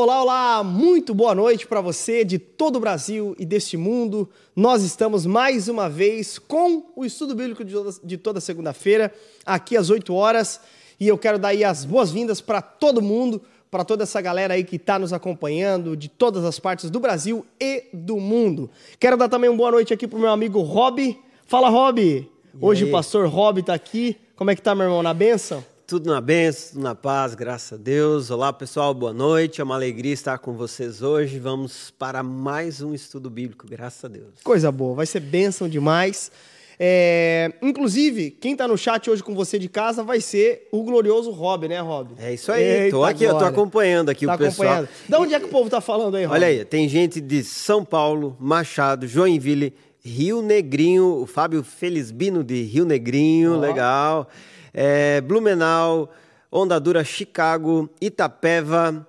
Olá, olá, muito boa noite para você de todo o Brasil e deste mundo. Nós estamos mais uma vez com o estudo bíblico de toda, segunda-feira, aqui às 8 horas, e eu quero dar aí as boas-vindas para todo mundo, para toda essa galera aí que está nos acompanhando de todas as partes do Brasil e do mundo. Quero dar também uma boa noite aqui pro meu amigo Rob. Fala, Rob! Hoje o pastor Rob está aqui. Como é que tá, meu irmão? Na benção? Tudo na bênção, tudo na paz, graças a Deus. Olá, pessoal, boa noite. É uma alegria estar com vocês hoje. Vamos para mais um estudo bíblico, graças a Deus. Coisa boa, vai ser bênção demais. É, inclusive, quem está no chat hoje com você de casa vai ser o glorioso Rob, né, Rob? É isso aí. Eita tô aqui, glória. eu tô acompanhando aqui tá o pessoal. Acompanhando. Da onde é que o povo tá falando aí, Rob? Olha aí, tem gente de São Paulo, Machado, Joinville, Rio Negrinho, o Fábio Felizbino de Rio Negrinho, oh. legal é, Blumenau, Ondadura, Chicago, Itapeva,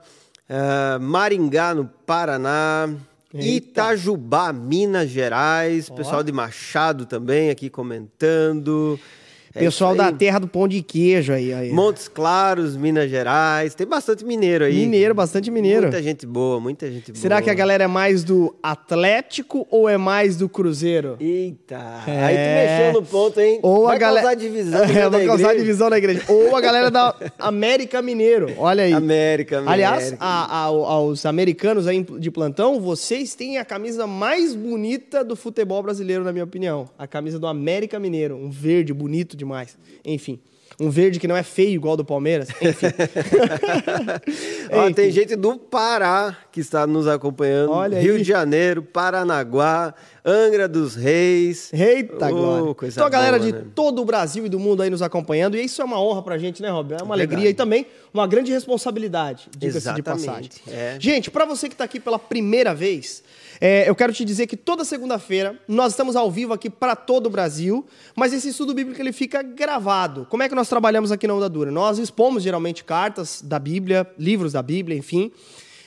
uh, Maringá, no Paraná, Eita. Itajubá, Minas Gerais, pessoal de Machado também aqui comentando. É Pessoal da terra do pão de queijo aí, aí. Montes Claros, Minas Gerais. Tem bastante mineiro aí. Mineiro, bastante mineiro. Muita gente boa, muita gente boa. Será que a galera é mais do Atlético ou é mais do Cruzeiro? Eita. É. Aí tu mexeu no ponto, hein? Ou vai a galera... causar divisão. É, vai causar divisão na igreja. ou a galera da América Mineiro. Olha aí. América, América. Aliás, a, a, aos americanos aí de plantão, vocês têm a camisa mais bonita do futebol brasileiro, na minha opinião. A camisa do América Mineiro. Um verde bonito demais. Enfim. Um verde que não é feio igual do Palmeiras. Enfim. Ó. Tem gente do Pará que está nos acompanhando. Olha Rio aí. de Janeiro, Paranaguá, Angra dos Reis. Eita, oh, glória. Então a galera boa, de né? todo o Brasil e do mundo aí nos acompanhando. E isso é uma honra pra gente, né, Rob? É uma Verdade. alegria e também uma grande responsabilidade, diga-se de passagem. É. Gente, para você que está aqui pela primeira vez, é, eu quero te dizer que toda segunda-feira nós estamos ao vivo aqui para todo o Brasil, mas esse estudo bíblico ele fica gravado. Como é que nós trabalhamos aqui na Onda Dura? Nós expomos geralmente cartas da Bíblia, livros da Bíblia, enfim.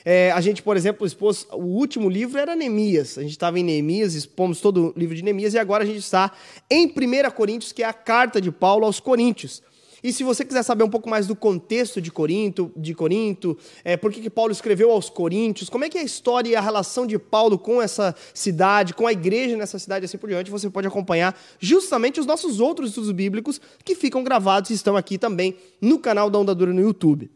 É, a gente, por exemplo, expôs. O último livro era Neemias. A gente estava em Neemias, expomos todo o livro de Neemias, e agora a gente está em 1 Coríntios, que é a carta de Paulo aos Coríntios. E se você quiser saber um pouco mais do contexto de Corinto, de Corinto, é, por que, Paulo escreveu aos Coríntios, como é que é a história e a relação de Paulo com essa cidade, com a igreja nessa cidade, assim por diante, você pode acompanhar justamente os nossos outros estudos bíblicos que ficam gravados e estão aqui também no canal da Onda Dura no YouTube.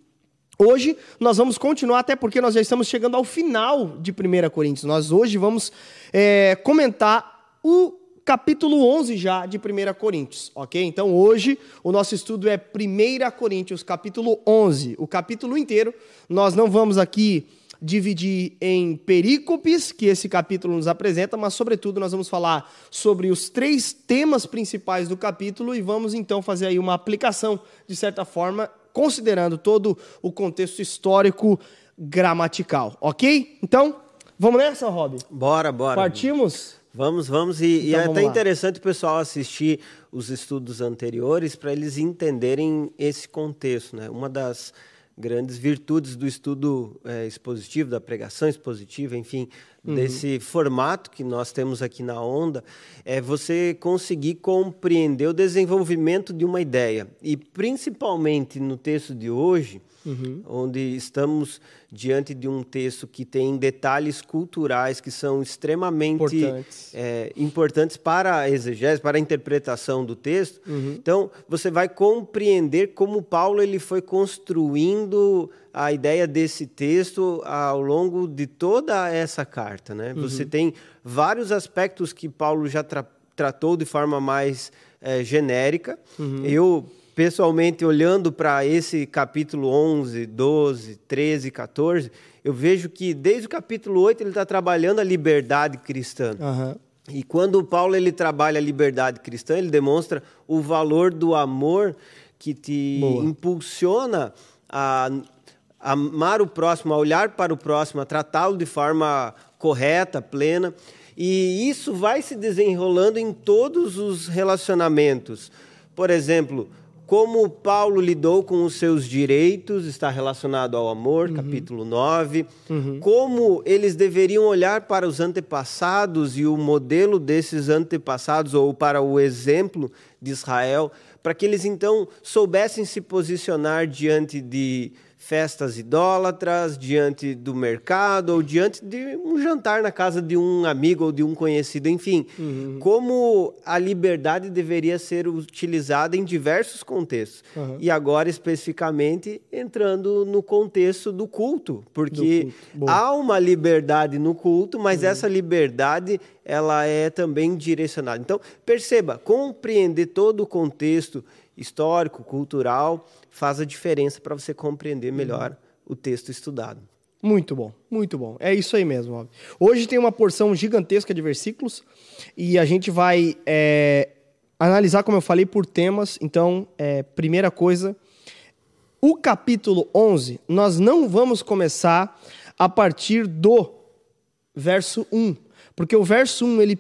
Hoje nós vamos continuar, até porque nós já estamos chegando ao final de 1 Coríntios. Nós hoje vamos é, comentar o capítulo 11 já de 1 Coríntios, ok? Então hoje o nosso estudo é 1 Coríntios, capítulo 11. O capítulo inteiro, nós não vamos aqui dividir em perícopes, que esse capítulo nos apresenta, mas sobretudo nós vamos falar sobre os três temas principais do capítulo e vamos então fazer aí uma aplicação, de certa forma, considerando todo o contexto histórico gramatical, ok? Então, vamos nessa, Rob? Bora, bora. Partimos? Vamos, vamos. E, Então, e é até lá. interessante o pessoal assistir os estudos anteriores para eles entenderem esse contexto. Né? Uma das grandes virtudes do estudo é, expositivo, da pregação expositiva, enfim, Uhum. desse formato que nós temos aqui na Onda, é você conseguir compreender o desenvolvimento de uma ideia. E principalmente no texto de hoje, Uhum. onde estamos diante de um texto que tem detalhes culturais que são extremamente Importantes. é, importantes para a exegese, para a interpretação do texto. Uhum. Então, você vai compreender como Paulo ele foi construindo a ideia desse texto ao longo de toda essa carta. Né? Você tem vários aspectos que Paulo já tra tratou de forma mais é, genérica. Eu pessoalmente, olhando para esse capítulo 11, 12, 13, 14, eu vejo que desde o capítulo 8 ele está trabalhando a liberdade cristã. Aham. E quando o Paulo ele trabalha a liberdade cristã, ele demonstra o valor do amor que te Boa. impulsiona a a amar o próximo, a olhar para o próximo, a tratá-lo de forma correta, plena. E isso vai se desenrolando em todos os relacionamentos. Por exemplo, como Paulo lidou com os seus direitos, está relacionado ao amor, capítulo 9. Como eles deveriam olhar para os antepassados e o modelo desses antepassados, ou para o exemplo de Israel, para que eles então soubessem se posicionar diante de festas idólatras, diante do mercado ou diante de um jantar na casa de um amigo ou de um conhecido, enfim, uhum. como a liberdade deveria ser utilizada em diversos contextos. Uhum. E agora especificamente entrando no contexto do culto, porque do culto. há uma liberdade no culto, mas uhum. essa liberdade ela é também direcionada. Então, perceba, compreender todo o contexto histórico, cultural, faz a diferença para você compreender melhor uhum. o texto estudado. Muito bom, muito bom. É isso aí mesmo. Rob. Hoje tem uma porção gigantesca de versículos e a gente vai é, analisar, como eu falei, por temas. Então, é, primeira coisa, o capítulo 11, nós não vamos começar a partir do verso 1, porque o verso 1 ele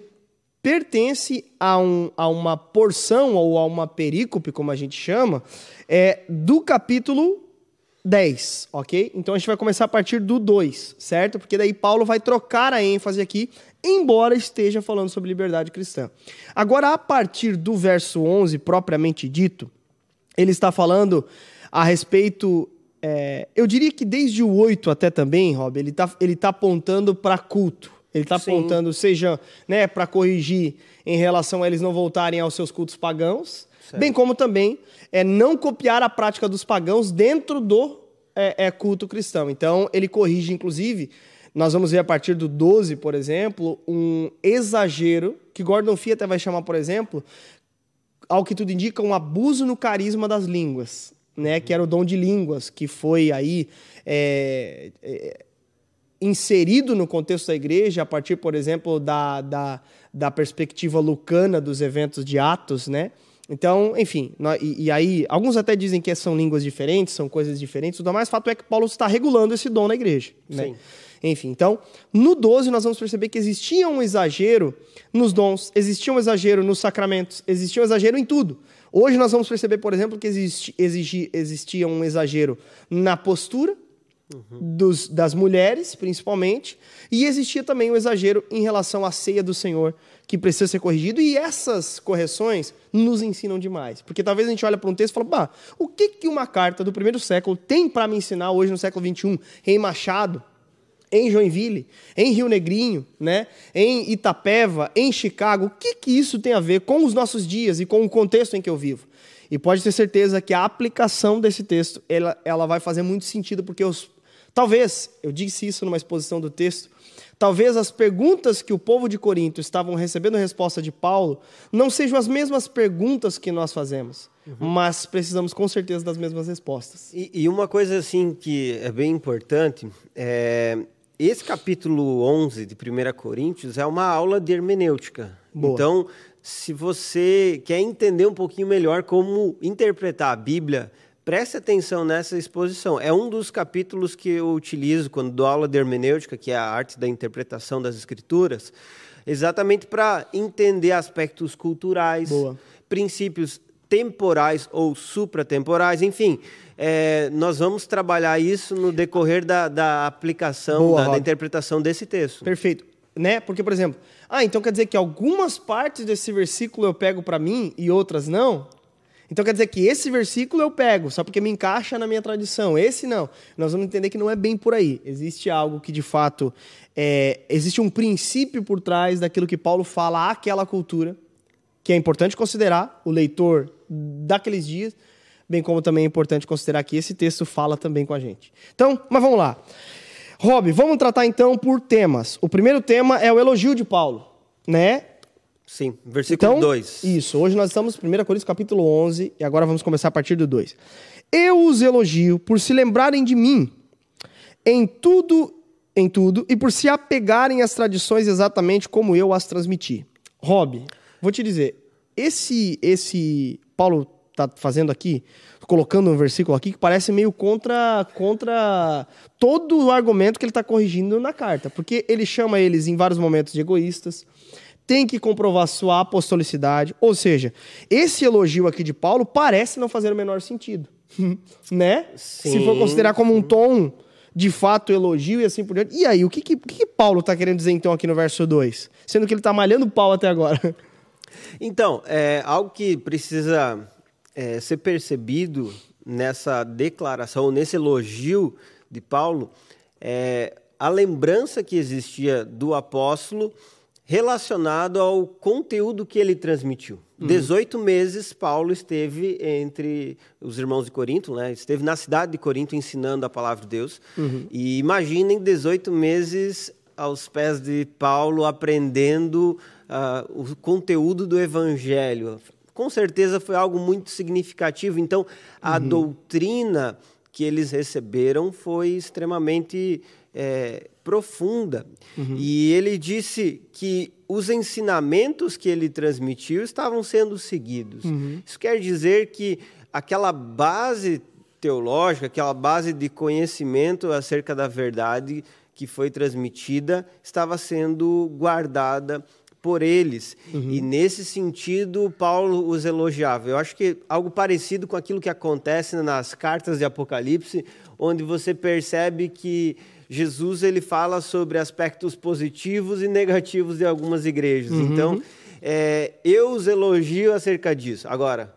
pertence a, um, a uma porção ou a uma perícope, como a gente chama, é, do capítulo 10, ok? Então a gente vai começar a partir do 2, certo? Porque daí Paulo vai trocar a ênfase aqui, embora esteja falando sobre liberdade cristã. Agora, a partir do verso 11, propriamente dito, ele está falando a respeito. É, eu diria que desde o 8 até também, Rob, ele está ele tá apontando para culto. Ele está apontando, seja né, para corrigir em relação a eles não voltarem aos seus cultos pagãos, certo. bem como também é não copiar a prática dos pagãos dentro do é, é, culto cristão. Então, ele corrige, inclusive, nós vamos ver a partir do 12, por exemplo, um exagero, que Gordon Fee até vai chamar, por exemplo, ao que tudo indica, um abuso no carisma das línguas, né? Que era o dom de línguas, que foi aí é, é, inserido no contexto da igreja, a partir, por exemplo, da, da, da perspectiva lucana dos eventos de Atos, né? Então, enfim, e, e, aí, alguns até dizem que são línguas diferentes, são coisas diferentes, tudo mais, fato é que Paulo está regulando esse dom na igreja, né? Sim. Enfim, então, no 12 nós vamos perceber que existia um exagero nos dons, existia um exagero nos sacramentos, existia um exagero em tudo. Hoje nós vamos perceber, por exemplo, que exigi, existia um exagero na postura, dos, das mulheres, principalmente, e existia também um exagero em relação à ceia do Senhor, que precisa ser corrigido, e essas correções nos ensinam demais. Porque talvez a gente olhe para um texto e fala, bah, o que, que uma carta do primeiro século tem para me ensinar hoje no século XXI, em Machado, em Joinville, em Rio Negrinho, né? em Itapeva, em Chicago, o que, que isso tem a ver com os nossos dias e com o contexto em que eu vivo? E pode ter certeza que a aplicação desse texto ela, ela vai fazer muito sentido, porque os Talvez, eu disse isso numa exposição do texto, talvez as perguntas que o povo de Corinto estavam recebendo resposta de Paulo não sejam as mesmas perguntas que nós fazemos, uhum. mas precisamos com certeza das mesmas respostas. E, e, uma coisa assim que é bem importante é esse capítulo 11 de 1 Coríntios é uma aula de hermenêutica. Boa. Então, se você quer entender um pouquinho melhor como interpretar a Bíblia Preste atenção nessa exposição. É um dos capítulos que eu utilizo quando dou aula de hermenêutica, que é a arte da interpretação das escrituras, exatamente para entender aspectos culturais, Boa. princípios temporais ou supratemporais, enfim. É, nós vamos trabalhar isso no decorrer da, da aplicação, Boa, da, da interpretação desse texto. Perfeito. Né? Porque, por exemplo, ah, então quer dizer que algumas partes desse versículo eu pego para mim e outras não? Então quer dizer que esse versículo eu pego, só porque me encaixa na minha tradição. Esse não. Nós vamos entender que não é bem por aí. Existe algo que de fato é, existe um princípio por trás daquilo que Paulo fala àquela cultura, que é importante considerar o leitor daqueles dias, bem como também é importante considerar que esse texto fala também com a gente. Então, mas vamos lá. Rob, vamos tratar então por temas. O primeiro tema é o elogio de Paulo, né? Sim, versículo 2. Então, isso, hoje nós estamos em 1 Coríntios capítulo 11 e agora vamos começar a partir do 2. Eu os elogio por se lembrarem de mim em tudo, em tudo e por se apegarem às tradições exatamente como eu as transmiti. Rob, vou te dizer, esse esse Paulo está fazendo aqui, colocando um versículo aqui que parece meio contra contra todo o argumento que ele está corrigindo na carta, porque ele chama eles em vários momentos de egoístas tem que comprovar sua apostolicidade. Ou seja, esse elogio aqui de Paulo parece não fazer o menor sentido. né? Sim, Se for considerar como um tom de fato elogio e assim por diante. E aí, o que, que, que Paulo está querendo dizer então aqui no verso 2? Sendo que ele está malhando pau até agora. Então, é algo que precisa é, ser percebido nessa declaração, nesse elogio de Paulo, é a lembrança que existia do apóstolo relacionado ao conteúdo que ele transmitiu. Uhum. 18 meses Paulo esteve entre os irmãos de Corinto, né? esteve na cidade de Corinto ensinando a palavra de Deus. Uhum. E imaginem 18 meses aos pés de Paulo aprendendo uh, o conteúdo do evangelho. Com certeza foi algo muito significativo. Então, a uhum. doutrina que eles receberam foi extremamente é, profunda. Uhum. E ele disse que os ensinamentos que ele transmitiu estavam sendo seguidos. Uhum. Isso quer dizer que aquela base teológica, aquela base de conhecimento acerca da verdade que foi transmitida, estava sendo guardada por eles. Uhum. E nesse sentido, Paulo os elogiava. Eu acho que algo parecido com aquilo que acontece nas cartas de Apocalipse, onde você percebe que Jesus ele fala sobre aspectos positivos e negativos de algumas igrejas. Uhum. Então, é, eu os elogio acerca disso. Agora,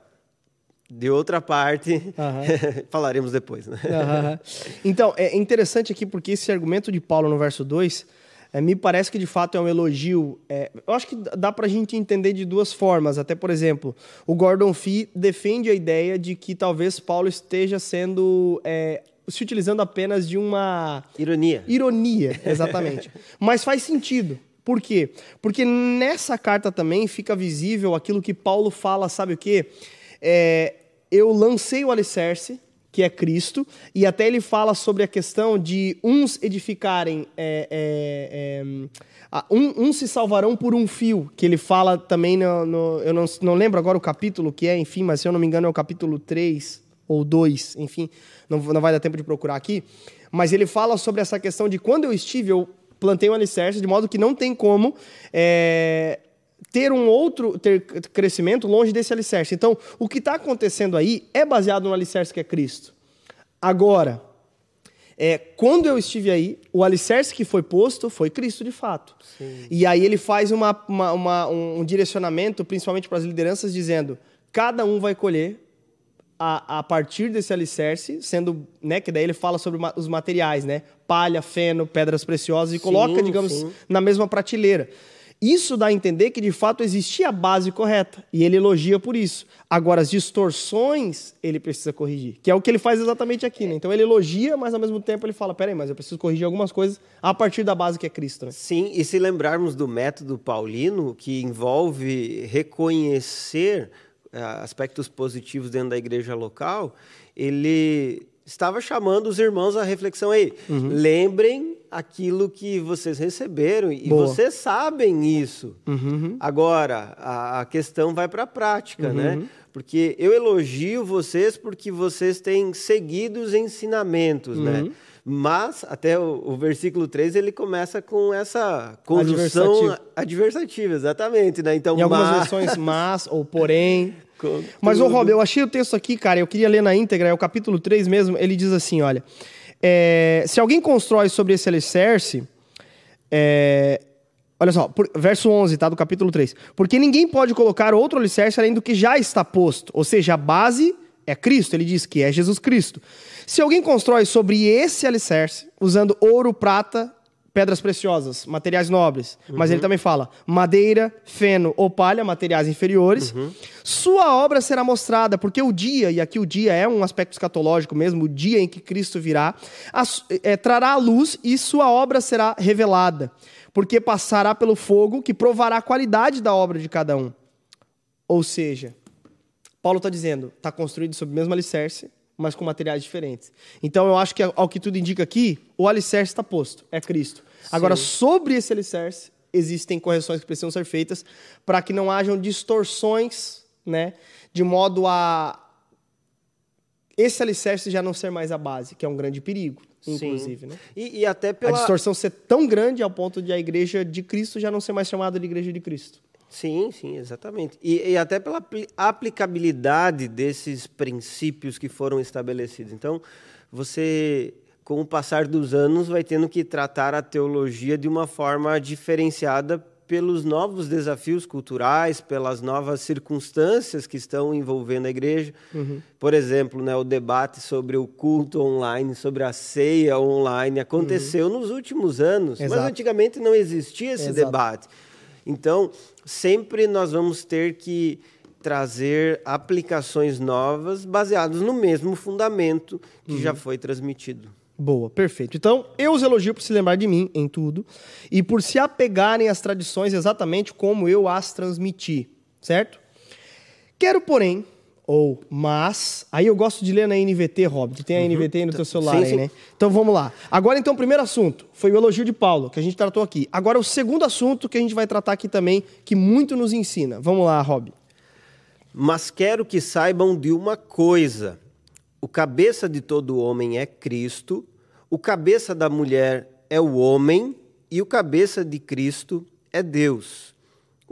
de outra parte, uhum. falaremos depois. Né? Uhum. Então, é interessante aqui porque esse argumento de Paulo no verso 2 é, me parece que de fato é um elogio. É, eu acho que dá para a gente entender de duas formas. Até, por exemplo, o Gordon Fee defende a ideia de que talvez Paulo esteja sendo é, se utilizando apenas de uma. Ironia. Ironia, exatamente. Mas faz sentido. Por quê? Porque nessa carta também fica visível aquilo que Paulo fala, sabe o quê? É, eu lancei o alicerce, que é Cristo, e até ele fala sobre a questão de uns edificarem. É, é, é, um, uns se salvarão por um fio, que ele fala também no. no eu não, não lembro agora o capítulo que é, enfim, mas se eu não me engano é o capítulo 3 ou 2, enfim não, não vai dar tempo de procurar aqui, mas ele fala sobre essa questão de quando eu estive, eu plantei um alicerce, de modo que não tem como é, ter um outro ter crescimento longe desse alicerce. Então, o que está acontecendo aí é baseado no alicerce que é Cristo. Agora, é, quando eu estive aí, o alicerce que foi posto foi Cristo de fato. Sim. E aí ele faz uma, uma, uma, um direcionamento, principalmente para as lideranças, dizendo: cada um vai colher a, a partir desse alicerce, sendo, né, que daí ele fala sobre os materiais, né? Palha, feno, pedras preciosas e sim, coloca, digamos, sim. na mesma prateleira. Isso dá a entender que de fato existia a base correta e ele elogia por isso. Agora, as distorções ele precisa corrigir, que é o que ele faz exatamente aqui. Né? Então ele elogia, mas ao mesmo tempo ele fala: peraí, mas eu preciso corrigir algumas coisas a partir da base que é Cristo. Né? Sim, e se lembrarmos do método paulino, que envolve reconhecer é, aspectos positivos dentro da igreja local, ele estava chamando os irmãos à reflexão aí. Uhum. Lembrem aquilo que vocês receberam e Boa. vocês sabem isso. Uhum. Agora, a, a, questão vai para a prática, uhum. né? Porque eu elogio vocês porque vocês têm seguido os ensinamentos, né? Mas, até o, o, versículo 3, ele começa com essa conjunção adversativa, adversativa exatamente, né? Então, em algumas mas... versões, mas ou porém. mas, ô Rob, eu achei o texto aqui, cara, eu queria ler na íntegra, é o capítulo 3 mesmo, ele diz assim, olha... É, se alguém constrói sobre esse alicerce... É, olha só, por, verso 11, tá, do capítulo 3. Porque ninguém pode colocar outro alicerce além do que já está posto. Ou seja, a base é Cristo, ele diz que é Jesus Cristo. Se alguém constrói sobre esse alicerce, usando ouro, prata, pedras preciosas, materiais nobres, uhum. mas ele uhum. também fala madeira, feno ou palha, materiais inferiores, uhum. sua obra será mostrada, porque o dia, e aqui o dia é um aspecto escatológico mesmo, o dia em que Cristo virá, a, é, trará a luz e sua obra será revelada, porque passará pelo fogo que provará a qualidade da obra de cada um. Ou seja, Paulo está dizendo, está construído sobre o mesmo alicerce, mas com materiais diferentes. Então eu acho que, ao que tudo indica aqui, o alicerce está posto, é Cristo. Sim. Agora, sobre esse alicerce, existem correções que precisam ser feitas para que não hajam distorções, né? De modo a esse alicerce já não ser mais a base, que é um grande perigo, inclusive, Sim. né? E, e até pela... A distorção ser tão grande ao ponto de a igreja de Cristo já não ser mais chamada de igreja de Cristo. Sim, sim, exatamente. E, e, até pela aplicabilidade desses princípios que foram estabelecidos. Então, você, com o passar dos anos, vai tendo que tratar a teologia de uma forma diferenciada pelos novos desafios culturais, pelas novas circunstâncias que estão envolvendo a igreja. Uhum. Por exemplo, né, o debate sobre o culto online, sobre a ceia online, aconteceu uhum. nos últimos anos, Exato. mas antigamente não existia esse Exato. debate. Então, sempre nós vamos ter que trazer aplicações novas baseadas no mesmo fundamento que uhum. já foi transmitido. Boa, perfeito. Então, eu os elogio por se lembrar de mim em tudo e por se apegarem às tradições exatamente como eu as transmiti, certo? Quero, porém, ou mas, aí eu gosto de ler na NVT, Rob, tu tem a uhum. NVT aí no teu celular sim, aí, sim. né? Então vamos lá. Agora então, o primeiro assunto foi o elogio de Paulo, que a gente tratou aqui. Agora o segundo assunto que a gente vai tratar aqui também, que muito nos ensina. Vamos lá, Rob. Mas quero que saibam de uma coisa: o cabeça de todo homem é Cristo, o cabeça da mulher é o homem e o cabeça de Cristo é Deus.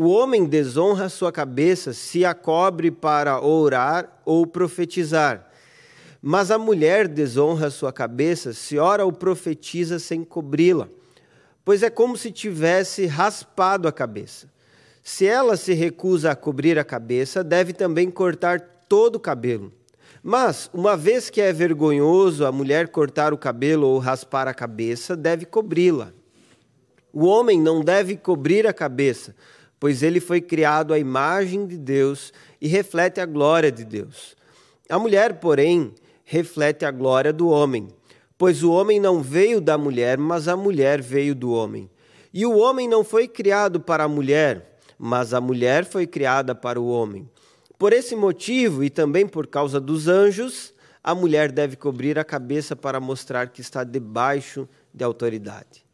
O homem desonra sua cabeça se a cobre para orar ou profetizar. Mas a mulher desonra sua cabeça se ora ou profetiza sem cobri-la, pois é como se tivesse raspado a cabeça. Se ela se recusa a cobrir a cabeça, deve também cortar todo o cabelo. Mas, uma vez que é vergonhoso a mulher cortar o cabelo ou raspar a cabeça, deve cobri-la. O homem não deve cobrir a cabeça, pois ele foi criado à imagem de Deus e reflete a glória de Deus. A mulher, porém, reflete a glória do homem, pois o homem não veio da mulher, mas a mulher veio do homem. E o homem não foi criado para a mulher, mas a mulher foi criada para o homem. Por esse motivo e também por causa dos anjos, a mulher deve cobrir a cabeça para mostrar que está debaixo de autoridade.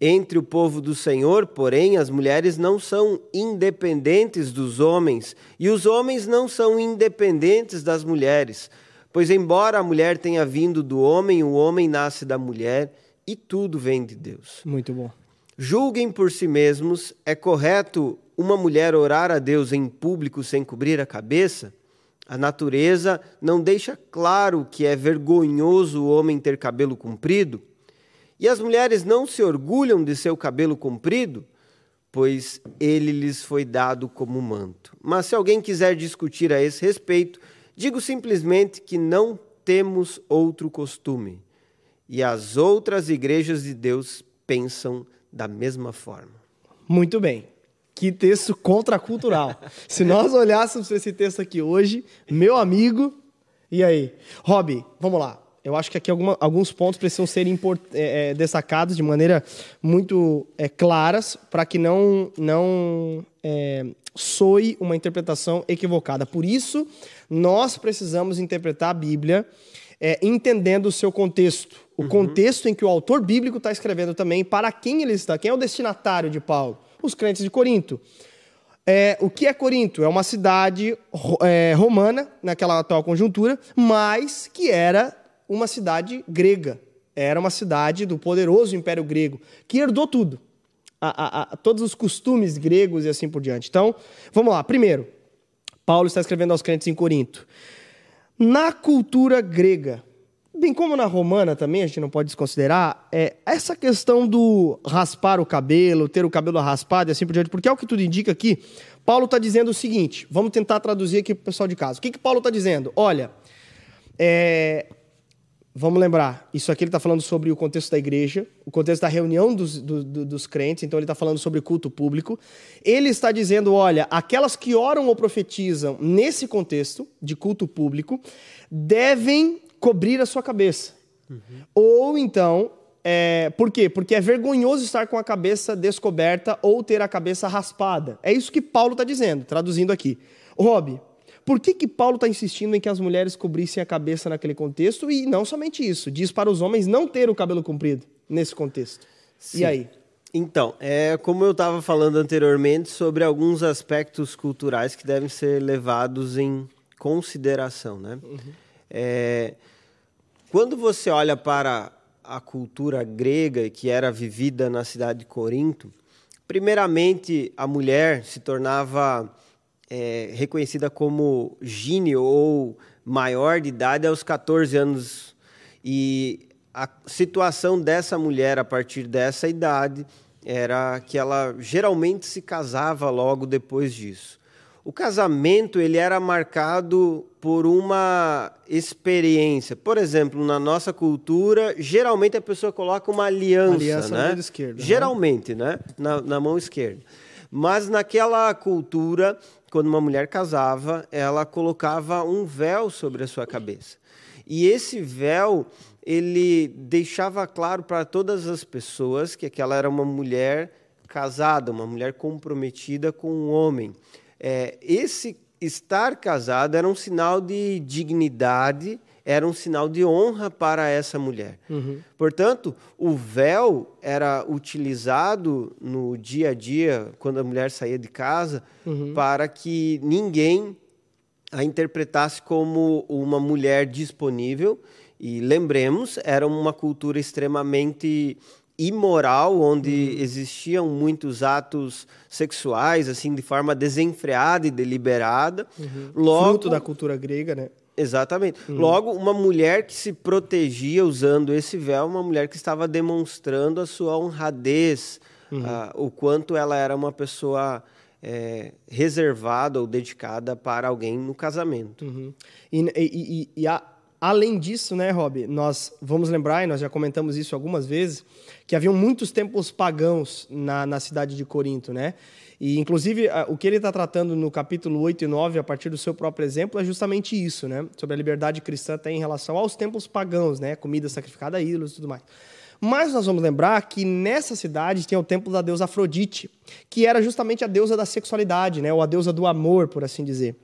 Entre o povo do Senhor, porém, as mulheres não são independentes dos homens, e os homens não são independentes das mulheres. Pois, embora a mulher tenha vindo do homem, o homem nasce da mulher, e tudo vem de Deus. Muito bom. Julguem por si mesmos: é correto uma mulher orar a Deus em público sem cobrir a cabeça, a natureza não deixa claro que é vergonhoso o homem ter cabelo comprido, e as mulheres não se orgulham de seu cabelo comprido, pois ele lhes foi dado como manto. Mas se alguém quiser discutir a esse respeito, digo simplesmente que não temos outro costume, e as outras igrejas de Deus pensam da mesma forma. Muito bem. Que texto contracultural. Se nós olhássemos esse texto aqui hoje, meu amigo, e aí? Rob, vamos lá. Eu acho que aqui alguma, alguns pontos precisam ser import, é, é, destacados de maneira muito é, claras para que não, não é, soe uma interpretação equivocada. Por isso, nós precisamos interpretar a Bíblia é, entendendo o seu contexto. O uhum. contexto em que o autor bíblico está escrevendo também, para quem ele está, quem é o destinatário de Paulo os crentes de Corinto. É, o que é Corinto? É uma cidade é, romana, naquela atual conjuntura, mas que era uma cidade grega. Era uma cidade do poderoso Império Grego, que herdou tudo. A, a, a, todos os costumes gregos e assim por diante. Então, vamos lá. Primeiro, Paulo está escrevendo aos crentes em Corinto. Na cultura grega, Bem como na romana também, a gente não pode desconsiderar, é, essa questão do raspar o cabelo, ter o cabelo raspado e assim por diante, porque é o que tudo indica aqui. Paulo está dizendo o seguinte: vamos tentar traduzir aqui para o pessoal de casa. O que, que Paulo está dizendo? Olha, é, vamos lembrar, isso aqui ele está falando sobre o contexto da igreja, o contexto da reunião dos, do, do, dos crentes, então ele está falando sobre culto público. Ele está dizendo: olha, aquelas que oram ou profetizam nesse contexto de culto público devem cobrir a sua cabeça. Uhum. Ou então, é, por quê? Porque é vergonhoso estar com a cabeça descoberta ou ter a cabeça raspada. É isso que Paulo está dizendo, traduzindo aqui. Rob, por que, que Paulo está insistindo em que as mulheres cobrissem a cabeça naquele contexto? E não somente isso, diz para os homens não ter o cabelo comprido nesse contexto. Sim. E aí? Então, é como eu estava falando anteriormente sobre alguns aspectos culturais que devem ser levados em consideração, né? Uhum. É, quando você olha para a cultura grega que era vivida na cidade de Corinto, primeiramente a mulher se tornava é, reconhecida como gine ou maior de idade aos 14 anos. E a situação dessa mulher a partir dessa idade era que ela geralmente se casava logo depois disso. O casamento ele era marcado por uma experiência. Por exemplo, na nossa cultura, geralmente a pessoa coloca uma aliança, aliança né? na mão esquerda. Geralmente, né? Na, na mão esquerda. Mas naquela cultura, quando uma mulher casava, ela colocava um véu sobre a sua cabeça. E esse véu ele deixava claro para todas as pessoas que aquela era uma mulher casada, uma mulher comprometida com um homem. É, esse estar casado era um sinal de dignidade, era um sinal de honra para essa mulher. Uhum. Portanto, o véu era utilizado no dia a dia, quando a mulher saía de casa, Uhum. para que ninguém a interpretasse como uma mulher disponível. E lembremos, era uma cultura extremamente imoral, onde existiam muitos atos sexuais, assim, de forma desenfreada e deliberada. Logo, Fruto da cultura grega, né? Exatamente. Logo, uma mulher que se protegia usando esse véu, uma mulher que estava demonstrando a sua honradez, ah, o quanto ela era uma pessoa eh, reservada ou dedicada para alguém no casamento. Uhum. E, e- e- e a- além disso, né, Rob, nós vamos lembrar, e nós já comentamos isso algumas vezes, que haviam muitos templos pagãos na, na cidade de Corinto, né? E, inclusive, o que ele está tratando no capítulo 8 e 9, a partir do seu próprio exemplo, é justamente isso, né? Sobre a liberdade cristã até em relação aos templos pagãos, né? Comida sacrificada a ídolos e tudo mais. Mas nós vamos lembrar que nessa cidade tem o templo da deusa Afrodite, que era justamente a deusa da sexualidade, né? Ou a deusa do amor, por assim dizer.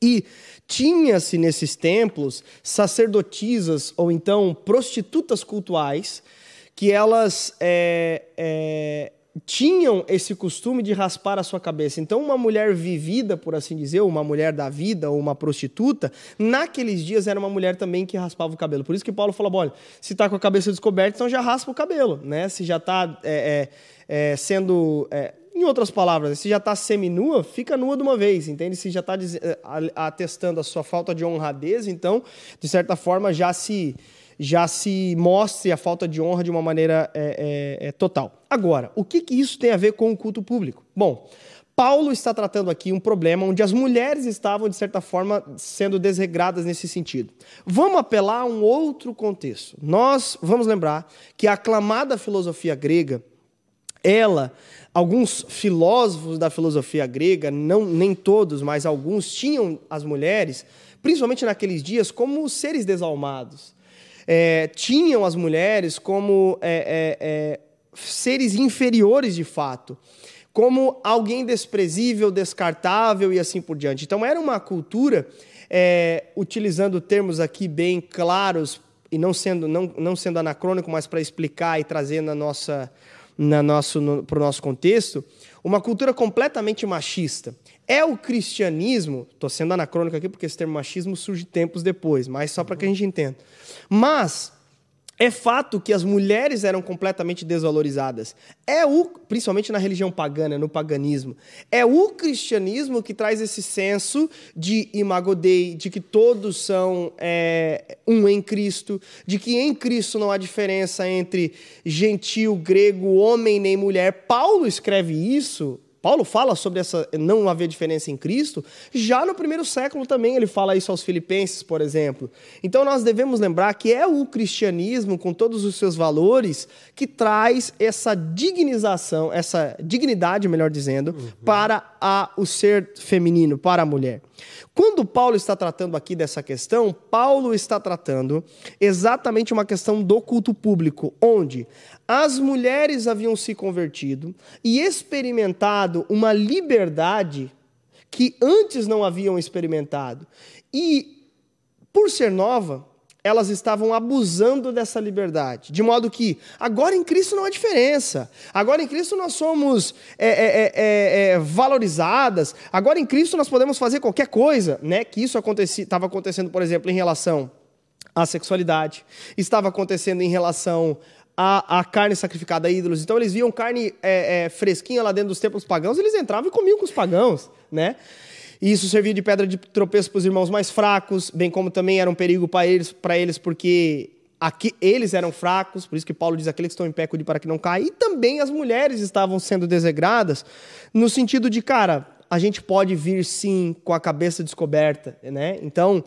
E tinha-se nesses templos sacerdotisas ou então prostitutas cultuais que elas é, é, tinham esse costume de raspar a sua cabeça. Então, uma mulher vivida, por assim dizer, uma mulher da vida ou uma prostituta, naqueles dias era uma mulher também que raspava o cabelo. Por isso que Paulo falou: olha, se está com a cabeça descoberta, então já raspa o cabelo, né? Se já está é, é, é, sendo. é, em outras palavras, se já está seminua, fica nua de uma vez, entende? Se já está atestando a sua falta de honradez, então, de certa forma, já se já se mostre a falta de honra de uma maneira é, é, é, total. Agora, o que, que isso tem a ver com o culto público? Bom, Paulo está tratando aqui um problema onde as mulheres estavam, de certa forma, sendo desregradas nesse sentido. Vamos apelar a um outro contexto. Nós vamos lembrar que a aclamada filosofia grega, ela, alguns filósofos da filosofia grega, não nem todos, mas alguns tinham as mulheres, principalmente naqueles dias, como seres desalmados. É, tinham as mulheres como é, é, seres inferiores de fato, como alguém desprezível, descartável e assim por diante. Então era uma cultura, utilizando termos aqui bem claros e não sendo, não, não sendo anacrônico, mas para explicar e trazer na nossa na nosso, no, para o nosso contexto, uma cultura completamente machista. É o cristianismo, estou sendo anacrônico aqui porque esse termo machismo surge tempos depois, mas só para que a gente entenda. Mas é fato que as mulheres eram completamente desvalorizadas. É o, principalmente na religião pagana, no paganismo, é o cristianismo que traz esse senso de imago Dei, de que todos são é, um em Cristo, de que em Cristo não há diferença entre gentil, grego, homem nem mulher. Paulo escreve isso Paulo fala sobre essa não haver diferença em Cristo, já no primeiro século também ele fala isso aos filipenses, por exemplo. Então nós devemos lembrar que é o cristianismo com todos os seus valores que traz essa dignização, essa dignidade, melhor dizendo, uhum. para a, o ser feminino, para a mulher. Quando Paulo está tratando aqui dessa questão, Paulo está tratando exatamente uma questão do culto público, onde as mulheres haviam se convertido e experimentado uma liberdade que antes não haviam experimentado. E, por ser nova, elas estavam abusando dessa liberdade. De modo que, agora em Cristo não há diferença. Agora em Cristo nós somos é, é, é, valorizadas. Agora em Cristo nós podemos fazer qualquer coisa. Né? Que isso estava acontecendo, por exemplo, em relação à sexualidade. Estava acontecendo em relação a, a, carne sacrificada a ídolos. Então eles viam carne é, é, fresquinha lá dentro dos templos pagãos, eles entravam e comiam com os pagãos, né? E isso servia de pedra de tropeço para os irmãos mais fracos, bem como também era um perigo para eles, para eles, porque aqui, eles eram fracos, por isso que Paulo diz aqueles que estão em pé, cuide para que não caia. E também as mulheres estavam sendo desegradas, no sentido de, cara, a gente pode vir sim com a cabeça descoberta, né? Então,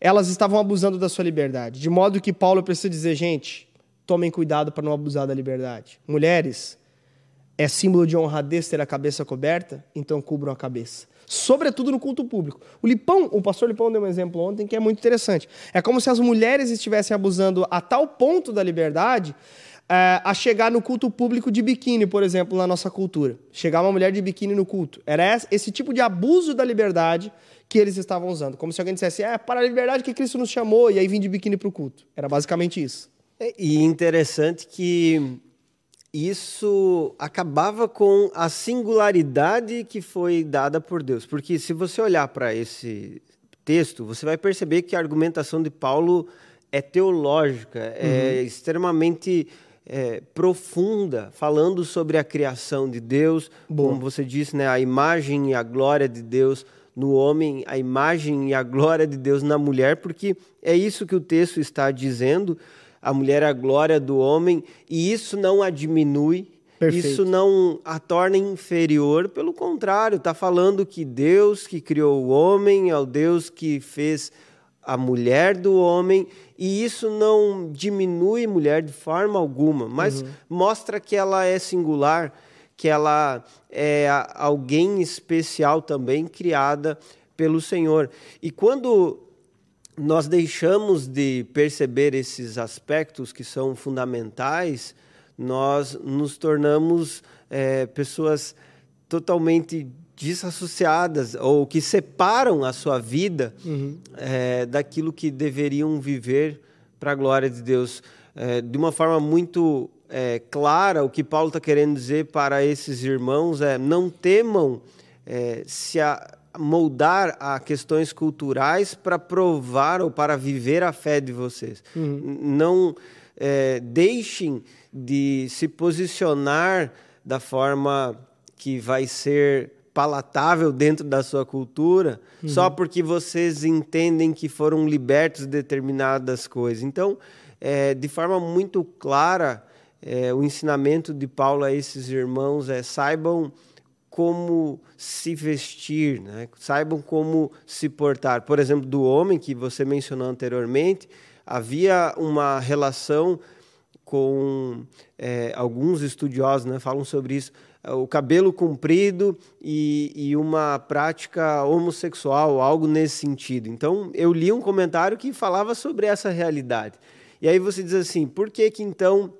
elas estavam abusando da sua liberdade. De modo que Paulo precisa dizer, gente, tomem cuidado para não abusar da liberdade. Mulheres, é símbolo de honradez ter a cabeça coberta, então cubram a cabeça. Sobretudo no culto público. O Lipão, o pastor Lipão deu um exemplo ontem que é muito interessante. É como se as mulheres estivessem abusando a tal ponto da liberdade é, a chegar no culto público de biquíni, por exemplo, na nossa cultura. Chegar uma mulher de biquíni no culto. Era esse tipo de abuso da liberdade que eles estavam usando. Como se alguém dissesse, é para a liberdade que Cristo nos chamou, e aí vim de biquíni para o culto. Era basicamente isso. É, e interessante que isso acabava com a singularidade que foi dada por Deus. Porque se você olhar para esse texto, você vai perceber que a argumentação de Paulo é teológica, é uhum. é extremamente é, profunda, falando sobre a criação de Deus, Boa. como você disse, né, a imagem e a glória de Deus no homem, a imagem e a glória de Deus na mulher, porque é isso que o texto está dizendo. A mulher é a glória do homem, e isso não a diminui, Perfeito. Isso não a torna inferior, pelo contrário, está falando que Deus que criou o homem é o Deus que fez a mulher do homem, e isso não diminui mulher de forma alguma, mas uhum. mostra que ela é singular, que ela é alguém especial também, criada pelo Senhor. E quando nós deixamos de perceber esses aspectos que são fundamentais, nós nos tornamos é, pessoas totalmente desassociadas ou que separam a sua vida uhum. é, daquilo que deveriam viver para a glória de Deus. É, de uma forma muito é, clara, o que Paulo está querendo dizer para esses irmãos é: não temam é, se a, moldar a questões culturais para provar ou para viver a fé de vocês. Uhum. Não é, deixem de se posicionar da forma que vai ser palatável dentro da sua cultura, uhum. só porque vocês entendem que foram libertos de determinadas coisas. Então, é, de forma muito clara, é, o ensinamento de Paulo a esses irmãos é saibam como se vestir, né? saibam como se portar. Por exemplo, do homem que você mencionou anteriormente, havia uma relação com é, alguns estudiosos, né, falam sobre isso, o cabelo comprido e, e, uma prática homossexual, algo nesse sentido. Então, eu li um comentário que falava sobre essa realidade. E aí você diz assim, por que que então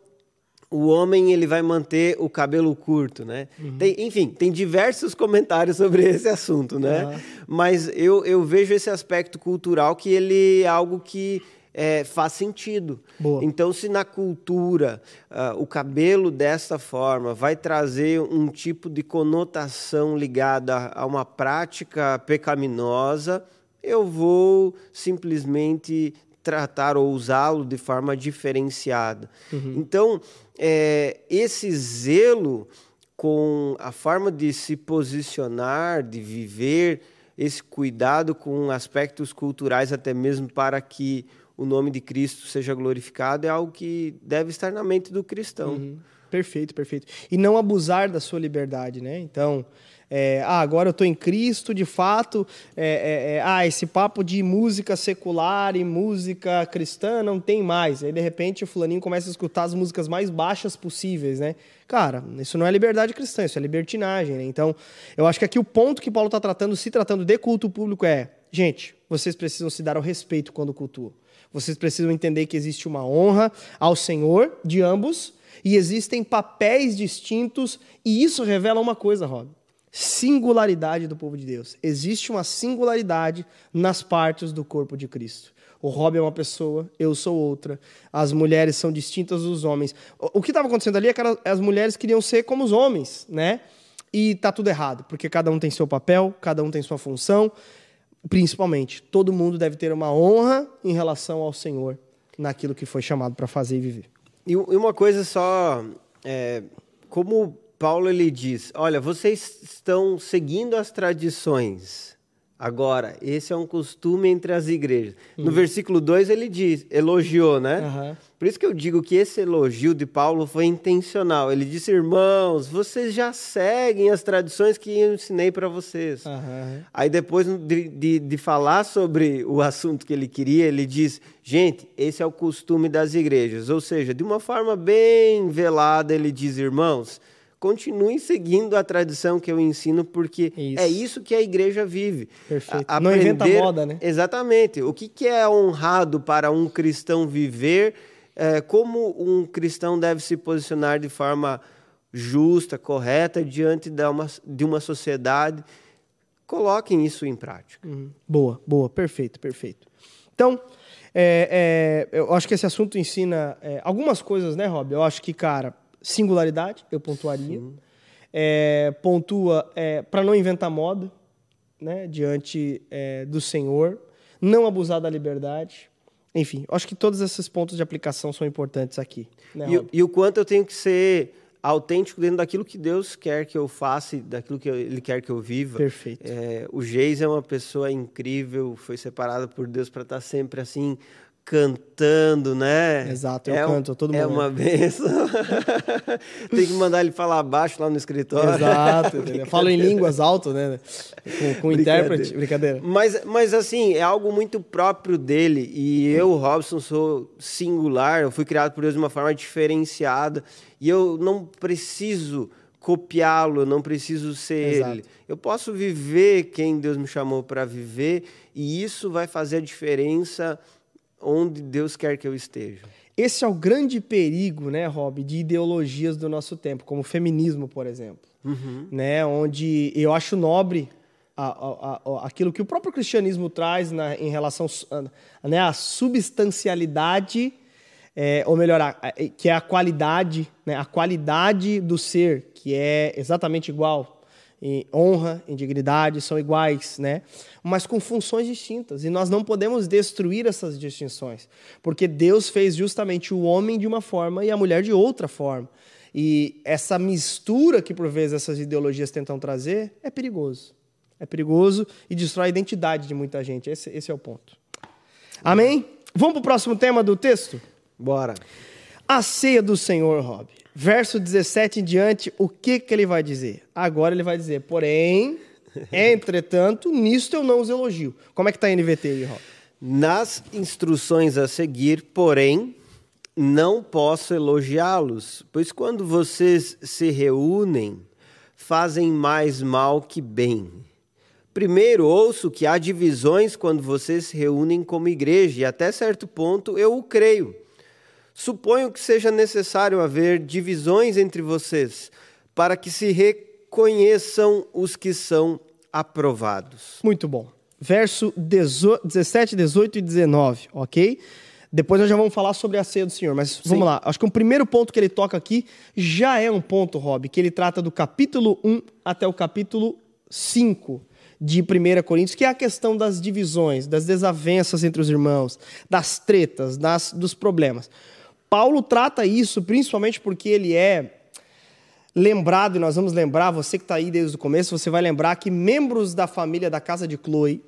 o homem ele vai manter o cabelo curto, né? Uhum. Tem, enfim, tem diversos comentários sobre esse assunto, né? Uhum. Mas eu, eu vejo esse aspecto cultural que ele é algo que é, faz sentido. Boa. Então, se na cultura uh, o cabelo dessa forma vai trazer um tipo de conotação ligada a uma prática pecaminosa, eu vou simplesmente tratar ou usá-lo de forma diferenciada. Uhum. Então, é, esse zelo com a forma de se posicionar, de viver, esse cuidado com aspectos culturais, até mesmo para que o nome de Cristo seja glorificado é algo que deve estar na mente do cristão. Uhum. Perfeito, perfeito. E não abusar da sua liberdade, né? Então, é, ah, agora eu estou em Cristo, de fato. É, é, é, ah, esse papo de música secular e música cristã não tem mais. Aí, de repente, o fulaninho começa a escutar as músicas mais baixas possíveis, né? Cara, isso não é liberdade cristã, isso é libertinagem, né? Então, eu acho que aqui o ponto que Paulo está tratando, se tratando de culto público, é: gente, vocês precisam se dar ao respeito quando cultuam. Vocês precisam entender que existe uma honra ao Senhor de ambos e existem papéis distintos, e isso revela uma coisa, Rob. Singularidade do povo de Deus. Existe uma singularidade nas partes do corpo de Cristo. O Rob é uma pessoa, eu sou outra. As mulheres são distintas dos homens. O que estava acontecendo ali é que as mulheres queriam ser como os homens, né? E tá tudo errado, porque cada um tem seu papel, cada um tem sua função principalmente, todo mundo deve ter uma honra em relação ao Senhor naquilo que foi chamado para fazer e viver. E uma coisa só, é, como Paulo ele diz, olha, vocês estão seguindo as tradições Agora, esse é um costume entre as igrejas. No versículo 2 ele diz, elogiou, né? Aham. Por isso que eu digo que esse elogio de Paulo foi intencional. Ele disse, irmãos, vocês já seguem as tradições que eu ensinei para vocês. Aham. Aí depois de, de, de falar sobre o assunto que ele queria, ele diz, gente, esse é o costume das igrejas. Ou seja, de uma forma bem velada, ele diz, irmãos, continuem seguindo a tradição que eu ensino, porque Isso. é isso que a igreja vive. Perfeito. A- Não inventa moda, né? Exatamente. O que, que é honrado para um cristão viver? É, como um cristão deve se posicionar de forma justa, correta, diante de uma, de uma sociedade? Coloquem isso em prática. Uhum. Boa, boa, perfeito, perfeito. Então, é, é, eu acho que esse assunto ensina é, algumas coisas, né, Rob? Eu acho que, cara, singularidade, eu pontuaria. É, pontua para não inventar moda, né, diante é, do Senhor, não abusar da liberdade. Enfim, acho que todos esses pontos de aplicação são importantes aqui. Né, E, e o quanto eu tenho que ser autêntico dentro daquilo que Deus quer que eu faça, e daquilo que Ele quer que eu viva. Perfeito. É, o Geis é uma pessoa incrível, foi separada por Deus para estar sempre assim cantando, né? Exato, eu é canto todo É momento. uma benção. Tem que mandar ele falar baixo lá no escritório. Exato, entendeu? Falo em línguas alto, né? Com, com intérprete. Brincadeira. Mas, mas assim, é algo muito próprio dele. E eu, Robson, sou singular. Eu fui criado por Deus de uma forma diferenciada. E eu não preciso copiá-lo, eu não preciso ser Exato. ele. Eu posso viver quem Deus me chamou para viver. E isso vai fazer a diferença onde Deus quer que eu esteja. Esse é o grande perigo, né, Rob, de ideologias do nosso tempo, como o feminismo, por exemplo. Né, onde eu acho nobre a- a- a- aquilo que o próprio cristianismo traz na- em relação né, à substancialidade, é, ou melhor, que é a qualidade, né, a qualidade do ser, que é exatamente igual. Em honra, em dignidade, são iguais, né? Mas com funções distintas. E nós não podemos destruir essas distinções. Porque Deus fez justamente o homem de uma forma e a mulher de outra forma. E essa mistura que por vezes essas ideologias tentam trazer é perigoso. É perigoso e destrói a identidade de muita gente. Esse, esse é o ponto. Amém? Vamos para o próximo tema do texto? Bora. A ceia do Senhor, Rob. Verso 17 em diante, o que, que ele vai dizer? Agora ele vai dizer, porém, entretanto, nisto eu não os elogio. Como é que tá a NVT aí, Rob? Nas instruções a seguir, porém, não posso elogiá-los, pois quando vocês se reúnem, fazem mais mal que bem. Primeiro, ouço que há divisões quando vocês se reúnem como igreja, e até certo ponto eu o creio. Suponho que seja necessário haver divisões entre vocês, para que se reconheçam os que são aprovados. Muito bom. Verso 18 17, 18 e 19, ok? Depois nós já vamos falar sobre a ceia do Senhor, mas vamos lá. Acho que o primeiro ponto que ele toca aqui já é um ponto, Rob, que ele trata do capítulo 1 até o capítulo 5 de 1 Coríntios, que é a questão das divisões, das desavenças entre os irmãos, das tretas, das, dos problemas. Paulo trata isso principalmente porque ele é lembrado, e nós vamos lembrar, você que está aí desde o começo, você vai lembrar que membros da família da casa de Chloe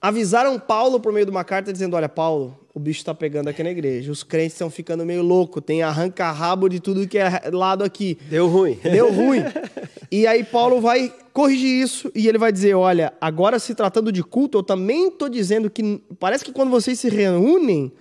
avisaram Paulo por meio de uma carta dizendo: Olha, Paulo, o bicho está pegando aqui na igreja, os crentes estão ficando meio loucos, tem arranca-rabo de tudo que é lado aqui. Deu ruim. Deu ruim. E aí Paulo vai corrigir isso e ele vai dizer: olha, agora se tratando de culto, eu também estou dizendo que parece que quando vocês se reúnem,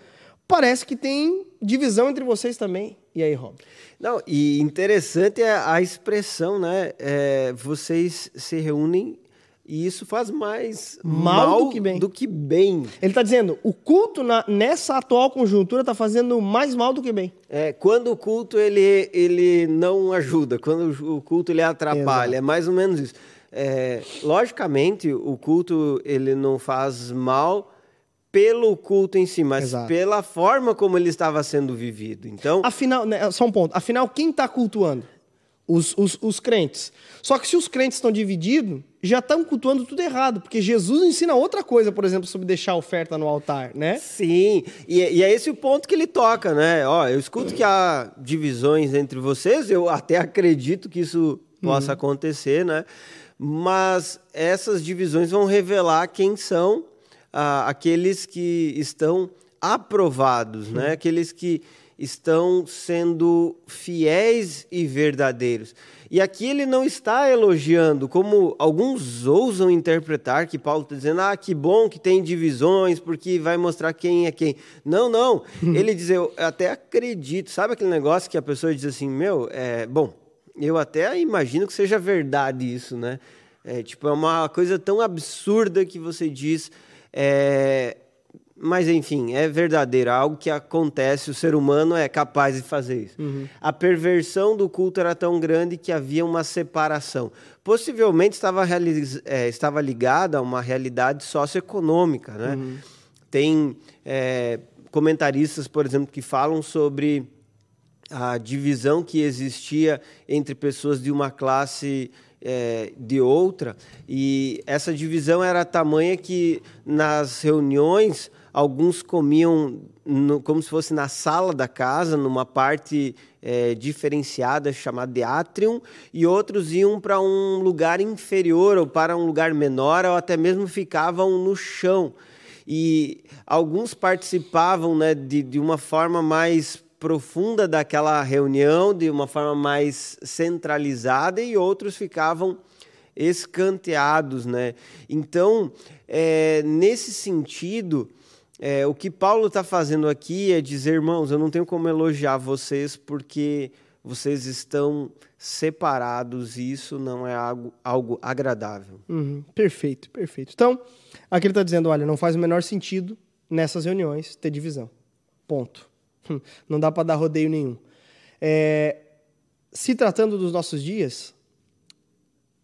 parece que tem divisão entre vocês também. E aí, Rob? Não, e interessante é a expressão, né? É, vocês se reúnem e isso faz mais Mal do que bem. do que bem. Ele está dizendo: o culto na- nessa atual conjuntura está fazendo mais mal do que bem. É, quando o culto ele, ele não ajuda, quando o culto ele atrapalha, Exato. é mais ou menos isso. É, logicamente, o culto ele não faz mal pelo culto em si, mas Exato. pela forma como ele estava sendo vivido. Então, Afinal, né, só um ponto. Afinal, quem está cultuando? Os, os, os crentes. Só que se os crentes estão divididos, já estão cultuando tudo errado, porque Jesus ensina outra coisa, por exemplo, sobre deixar a oferta no altar, né? Sim, e, e é esse o ponto que ele toca, né? Ó, eu escuto que há divisões entre vocês, eu até acredito que isso possa acontecer, né? Mas essas divisões vão revelar quem são ah, aqueles que estão aprovados, né? Aqueles que estão sendo fiéis e verdadeiros. E aqui ele não está elogiando, como alguns ousam interpretar, que Paulo está dizendo, ah, que bom que tem divisões, porque vai mostrar quem é quem. Não, não. ele diz, eu até acredito. Sabe aquele negócio que a pessoa diz assim, meu, é, bom, eu até imagino que seja verdade isso, né? É, tipo, é uma coisa tão absurda que você diz, é, mas, enfim, é verdadeiro, algo que acontece, o ser humano é capaz de fazer isso. Uhum. A perversão do culto era tão grande que havia uma separação. Possivelmente estava, é, estava ligada a uma realidade socioeconômica. Né? Uhum. Tem é, comentaristas, por exemplo, que falam sobre a divisão que existia entre pessoas de uma classe é, de outra, e essa divisão era tamanha que nas reuniões alguns comiam no, como se fosse na sala da casa, numa parte é, diferenciada chamada de atrium, e outros iam para um lugar inferior ou para um lugar menor, ou até mesmo ficavam no chão. E alguns participavam né, de, de uma forma mais profunda daquela reunião, de uma forma mais centralizada, e outros ficavam escanteados. Né? Então, é, nesse sentido, é, o que Paulo está fazendo aqui é dizer, irmãos, eu não tenho como elogiar vocês porque vocês estão separados e isso não é algo, algo agradável. Uhum, perfeito, perfeito. Então, aqui ele está dizendo, olha, não faz o menor sentido nessas reuniões ter divisão. Ponto. Não dá para dar rodeio nenhum. É, se tratando dos nossos dias,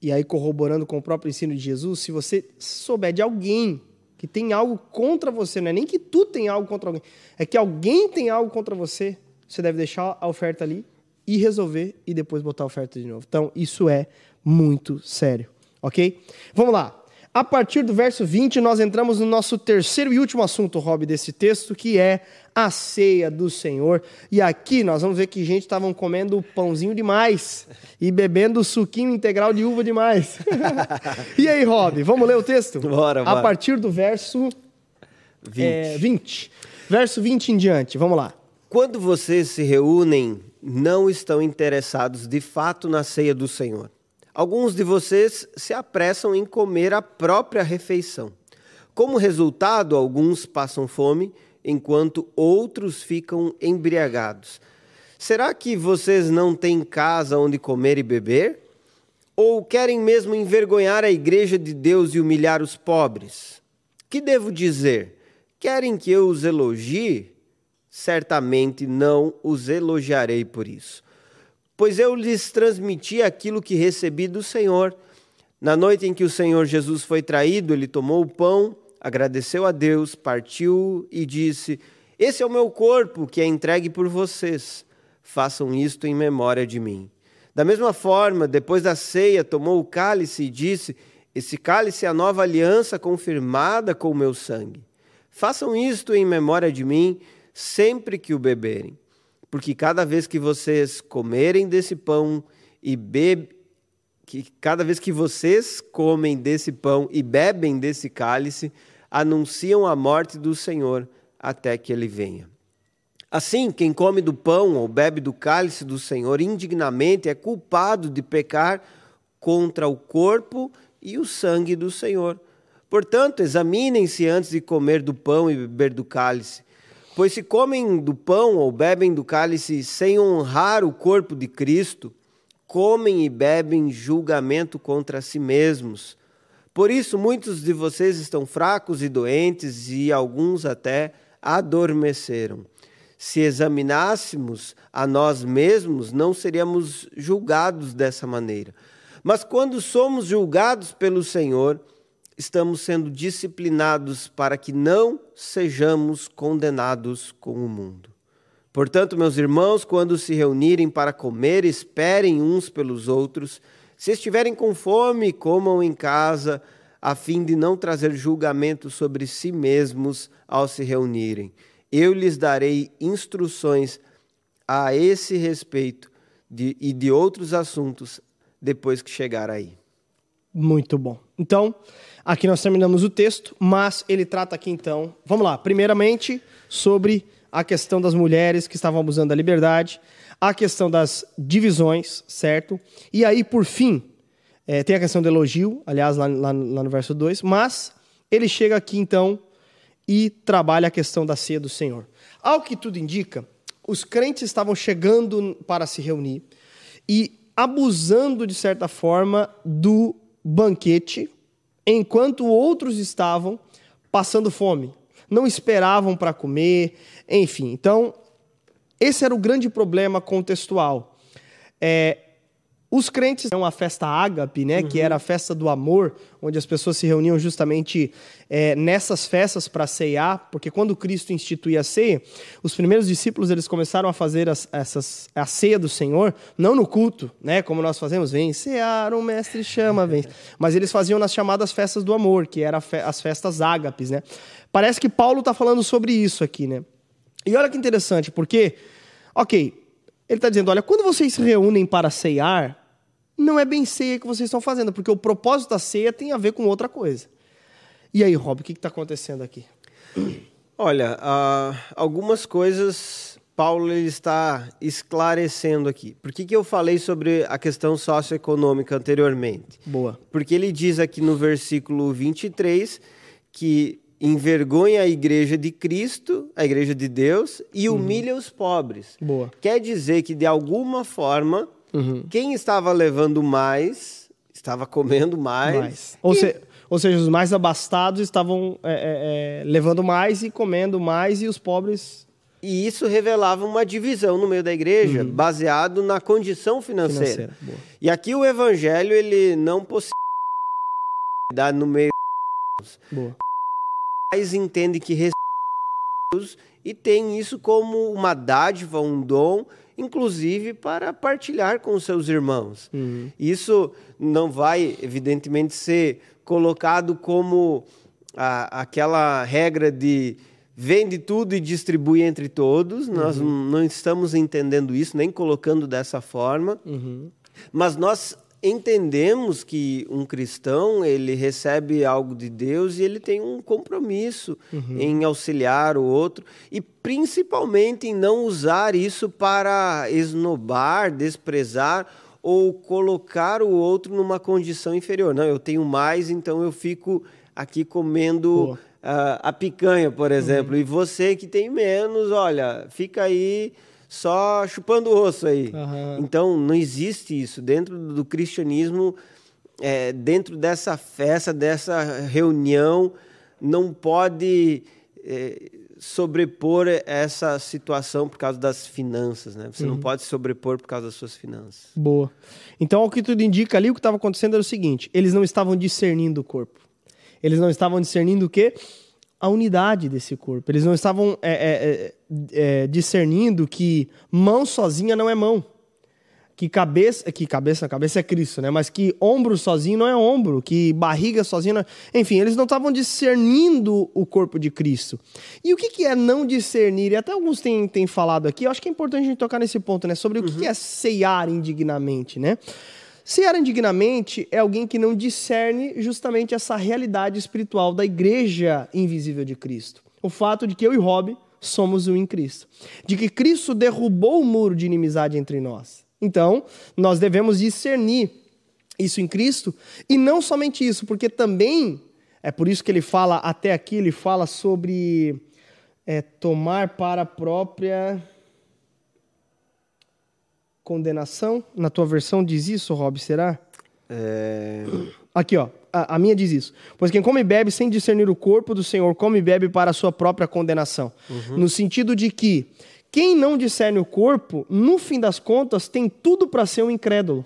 e aí corroborando com o próprio ensino de Jesus, se você souber de alguém que tem algo contra você, não é nem que tu tem algo contra alguém, é que alguém tem algo contra você, você deve deixar a oferta ali e resolver e depois botar a oferta de novo. Então, isso é muito sério, ok? Vamos lá. A partir do verso 20, nós entramos no nosso terceiro e último assunto, Rob, desse texto, que é a ceia do Senhor. E aqui nós vamos ver que gente estavam comendo pãozinho demais e bebendo suquinho integral de uva demais. e aí, Rob, vamos ler o texto? Bora, bora. A partir do verso 20. É, 20. Verso 20 em diante, vamos lá. Quando vocês se reúnem, não estão interessados de fato na ceia do Senhor Alguns de vocês se apressam em comer a própria refeição. Como resultado, alguns passam fome, enquanto outros ficam embriagados. Será que vocês não têm casa onde comer e beber? Ou querem mesmo envergonhar a igreja de Deus e humilhar os pobres? Que devo dizer? Querem que eu os elogie? Certamente não os elogiarei por isso pois eu lhes transmiti aquilo que recebi do Senhor. Na noite em que o Senhor Jesus foi traído, ele tomou o pão, agradeceu a Deus, partiu e disse: Esse é o meu corpo que é entregue por vocês. Façam isto em memória de mim. Da mesma forma, depois da ceia, tomou o cálice e disse: Esse cálice é a nova aliança confirmada com o meu sangue. Façam isto em memória de mim sempre que o beberem porque cada vez que vocês comerem desse pão e bebem, que cada vez que vocês comem desse pão e bebem desse cálice, anunciam a morte do Senhor até que ele venha. Assim, quem come do pão ou bebe do cálice do Senhor indignamente é culpado de pecar contra o corpo e o sangue do Senhor. Portanto, examinem-se antes de comer do pão e beber do cálice. Pois se comem do pão ou bebem do cálice sem honrar o corpo de Cristo, comem e bebem julgamento contra si mesmos. Por isso, muitos de vocês estão fracos e doentes, e alguns até adormeceram. Se examinássemos a nós mesmos, não seríamos julgados dessa maneira. Mas quando somos julgados pelo Senhor, estamos sendo disciplinados para que não sejamos condenados com o mundo. Portanto, meus irmãos, quando se reunirem para comer, esperem uns pelos outros. Se estiverem com fome, comam em casa, a fim de não trazer julgamento sobre si mesmos ao se reunirem. Eu lhes darei instruções a esse respeito de, e de outros assuntos depois que chegar aí. Muito bom. Então, aqui nós terminamos o texto, mas ele trata aqui então, vamos lá, primeiramente sobre a questão das mulheres que estavam abusando da liberdade, a questão das divisões, certo? E aí, por fim, é, tem a questão do elogio, aliás, lá, lá, lá no verso 2, mas ele chega aqui então e trabalha a questão da ceia do Senhor. Ao que tudo indica, os crentes estavam chegando para se reunir e abusando, de certa forma, do banquete, enquanto outros estavam passando fome, não esperavam para comer, enfim. Então, esse era o grande problema contextual. É, os crentes têm uma festa ágape, né, uhum. que era a festa do amor, onde as pessoas se reuniam justamente é, nessas festas para ceiar, porque quando Cristo instituía a ceia, os primeiros discípulos eles começaram a fazer as, essas, a ceia do Senhor, não no culto, né, como nós fazemos, vem cear, o mestre chama, vem. Mas eles faziam nas chamadas festas do amor, que eram as festas ágapes, né. Parece que Paulo está falando sobre isso aqui, né. E olha que interessante, porque, ok, ele está dizendo, olha, quando vocês se reúnem para ceiar, não é bem ceia que vocês estão fazendo, porque o propósito da ceia tem a ver com outra coisa. E aí, Rob, o que está acontecendo aqui? Olha, uh, algumas coisas Paulo está esclarecendo aqui. Por que, que eu falei sobre a questão socioeconômica anteriormente? Boa. Porque ele diz aqui no versículo 23 que envergonha a igreja de Cristo, a igreja de Deus, e humilha uhum. os pobres. Boa. Quer dizer que, de alguma forma, Uhum. Quem estava levando mais, estava comendo mais. mais. Ou, e... se, ou, seja, os mais abastados estavam é, é, é, levando mais e comendo mais, e os pobres. E isso revelava uma divisão no meio da igreja, uhum. baseado na condição financeira. financeira. E aqui o evangelho ele não possibilita no meio. Boa. Mas entende que e tem isso como uma dádiva, um dom inclusive para partilhar com os seus irmãos. Uhum. Isso não vai, evidentemente, ser colocado como a, aquela regra de vende tudo e distribui entre todos. Uhum. Nós não estamos entendendo isso, nem colocando dessa forma. Uhum. Mas nós entendemos que um cristão ele recebe algo de Deus e ele tem um compromisso uhum. em auxiliar o outro e principalmente em não usar isso para esnobar, desprezar ou colocar o outro numa condição inferior. Não, eu tenho mais, então eu fico aqui comendo uh, a picanha, por exemplo, uhum. e você que tem menos, olha, fica aí só chupando o osso aí. Uhum. Então, não existe isso. Dentro do cristianismo, é, dentro dessa festa, dessa reunião, não pode é, sobrepor essa situação por causa das finanças, né? Você uhum. não pode sobrepor por causa das suas finanças. Boa. Então, o que tudo indica ali, o que estava acontecendo era o seguinte: eles não estavam discernindo o corpo. Eles não estavam discernindo o quê? A unidade desse corpo. Eles não estavam é, é, é, é, discernindo que mão sozinha não é mão. Que cabeça, que cabeça, cabeça é Cristo, né? Mas que ombro sozinho não é ombro, que barriga sozinha não é... Enfim, eles não estavam discernindo o corpo de Cristo. E o que, que é não discernir? E até alguns têm, têm falado aqui, eu acho que é importante a gente tocar nesse ponto, né? Sobre o que, uhum. que é ceiar indignamente, né? Cear indignamente é alguém que não discerne justamente essa realidade espiritual da igreja invisível de Cristo. O fato de que eu e Rob somos um em Cristo. De que Cristo derrubou o muro de inimizade entre nós. Então, nós devemos discernir isso em Cristo. E não somente isso, porque também, é por isso que ele fala, até aqui, ele fala sobre é, tomar para a própria condenação. Na tua versão diz isso, Rob, será? É... Aqui, ó. A, a, minha diz isso. Pois quem come e bebe sem discernir o corpo do Senhor, come e bebe para a sua própria condenação. Uhum. No sentido de que quem não discerne o corpo, no fim das contas, tem tudo para ser um incrédulo.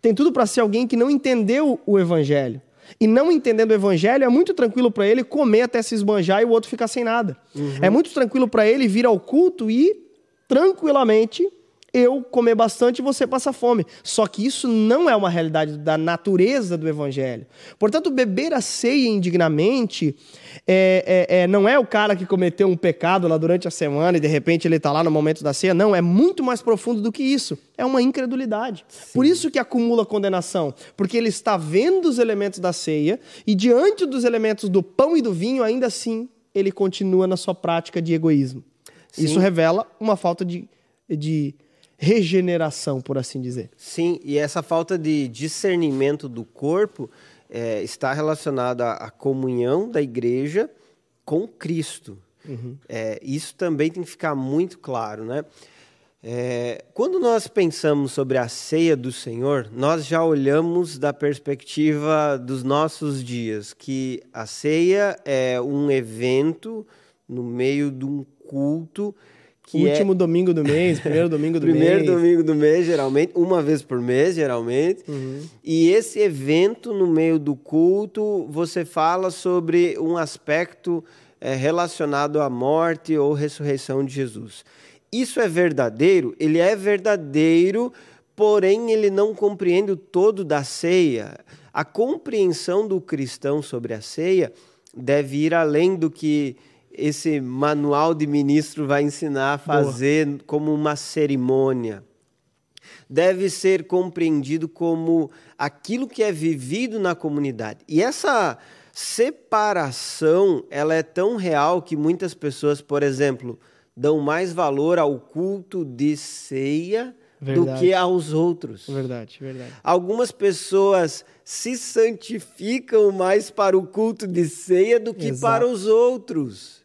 Tem tudo para ser alguém que não entendeu o evangelho. E não entendendo o evangelho, é muito tranquilo para ele comer até se esbanjar e o outro ficar sem nada. Uhum. É muito tranquilo para ele vir ao culto e tranquilamente eu comer bastante e você passar fome. Só que isso não é uma realidade da natureza do evangelho. Portanto, beber a ceia indignamente é, é, é, não é o cara que cometeu um pecado lá durante a semana e de repente ele está lá no momento da ceia. Não, é muito mais profundo do que isso. É uma incredulidade. Sim. Por isso que acumula condenação. Porque ele está vendo os elementos da ceia e diante dos elementos do pão e do vinho, ainda assim, ele continua na sua prática de egoísmo. Sim. Isso revela uma falta de, de regeneração, por assim dizer. Sim, e essa falta de discernimento do corpo é, está relacionada à comunhão da igreja com Cristo. Uhum. É, isso também tem que ficar muito claro, né? É, quando nós pensamos sobre a ceia do Senhor, nós já olhamos da perspectiva dos nossos dias, que a ceia é um evento no meio de um culto que é último é... domingo do mês, primeiro domingo do primeiro mês. Primeiro domingo do mês, geralmente, uma vez por mês, geralmente. Uhum. E esse evento, no meio do culto, você fala sobre um aspecto é, relacionado à morte ou ressurreição de Jesus. Isso é verdadeiro? Ele é verdadeiro, porém ele não compreende o todo da ceia. A compreensão do cristão sobre a ceia deve ir além do que esse manual de ministro vai ensinar a fazer Boa. como uma cerimônia. Deve ser compreendido como aquilo que é vivido na comunidade. E essa separação, ela é tão real que muitas pessoas, por exemplo, dão mais valor ao culto de ceia Verdade. do que aos outros. Verdade, verdade. Algumas pessoas se santificam mais para o culto de ceia do que Exato. para os outros.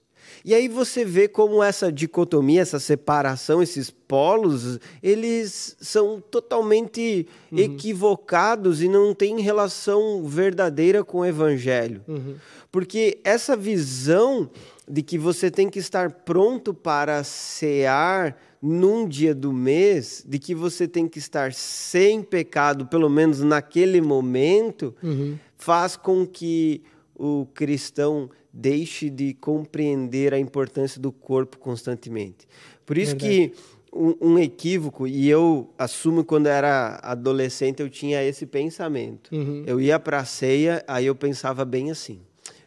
E aí você vê como essa dicotomia, essa separação, esses polos, eles são totalmente uhum. equivocados e não têm relação verdadeira com o evangelho. Uhum. Porque essa visão de que você tem que estar pronto para cear num dia do mês, de que você tem que estar sem pecado, pelo menos naquele momento, uhum. faz com que o cristão deixe de compreender a importância do corpo constantemente. Por isso Verdade. que um, um, equívoco, e eu assumo quando era adolescente eu tinha esse pensamento. Uhum. Eu ia para a ceia, aí eu pensava bem assim: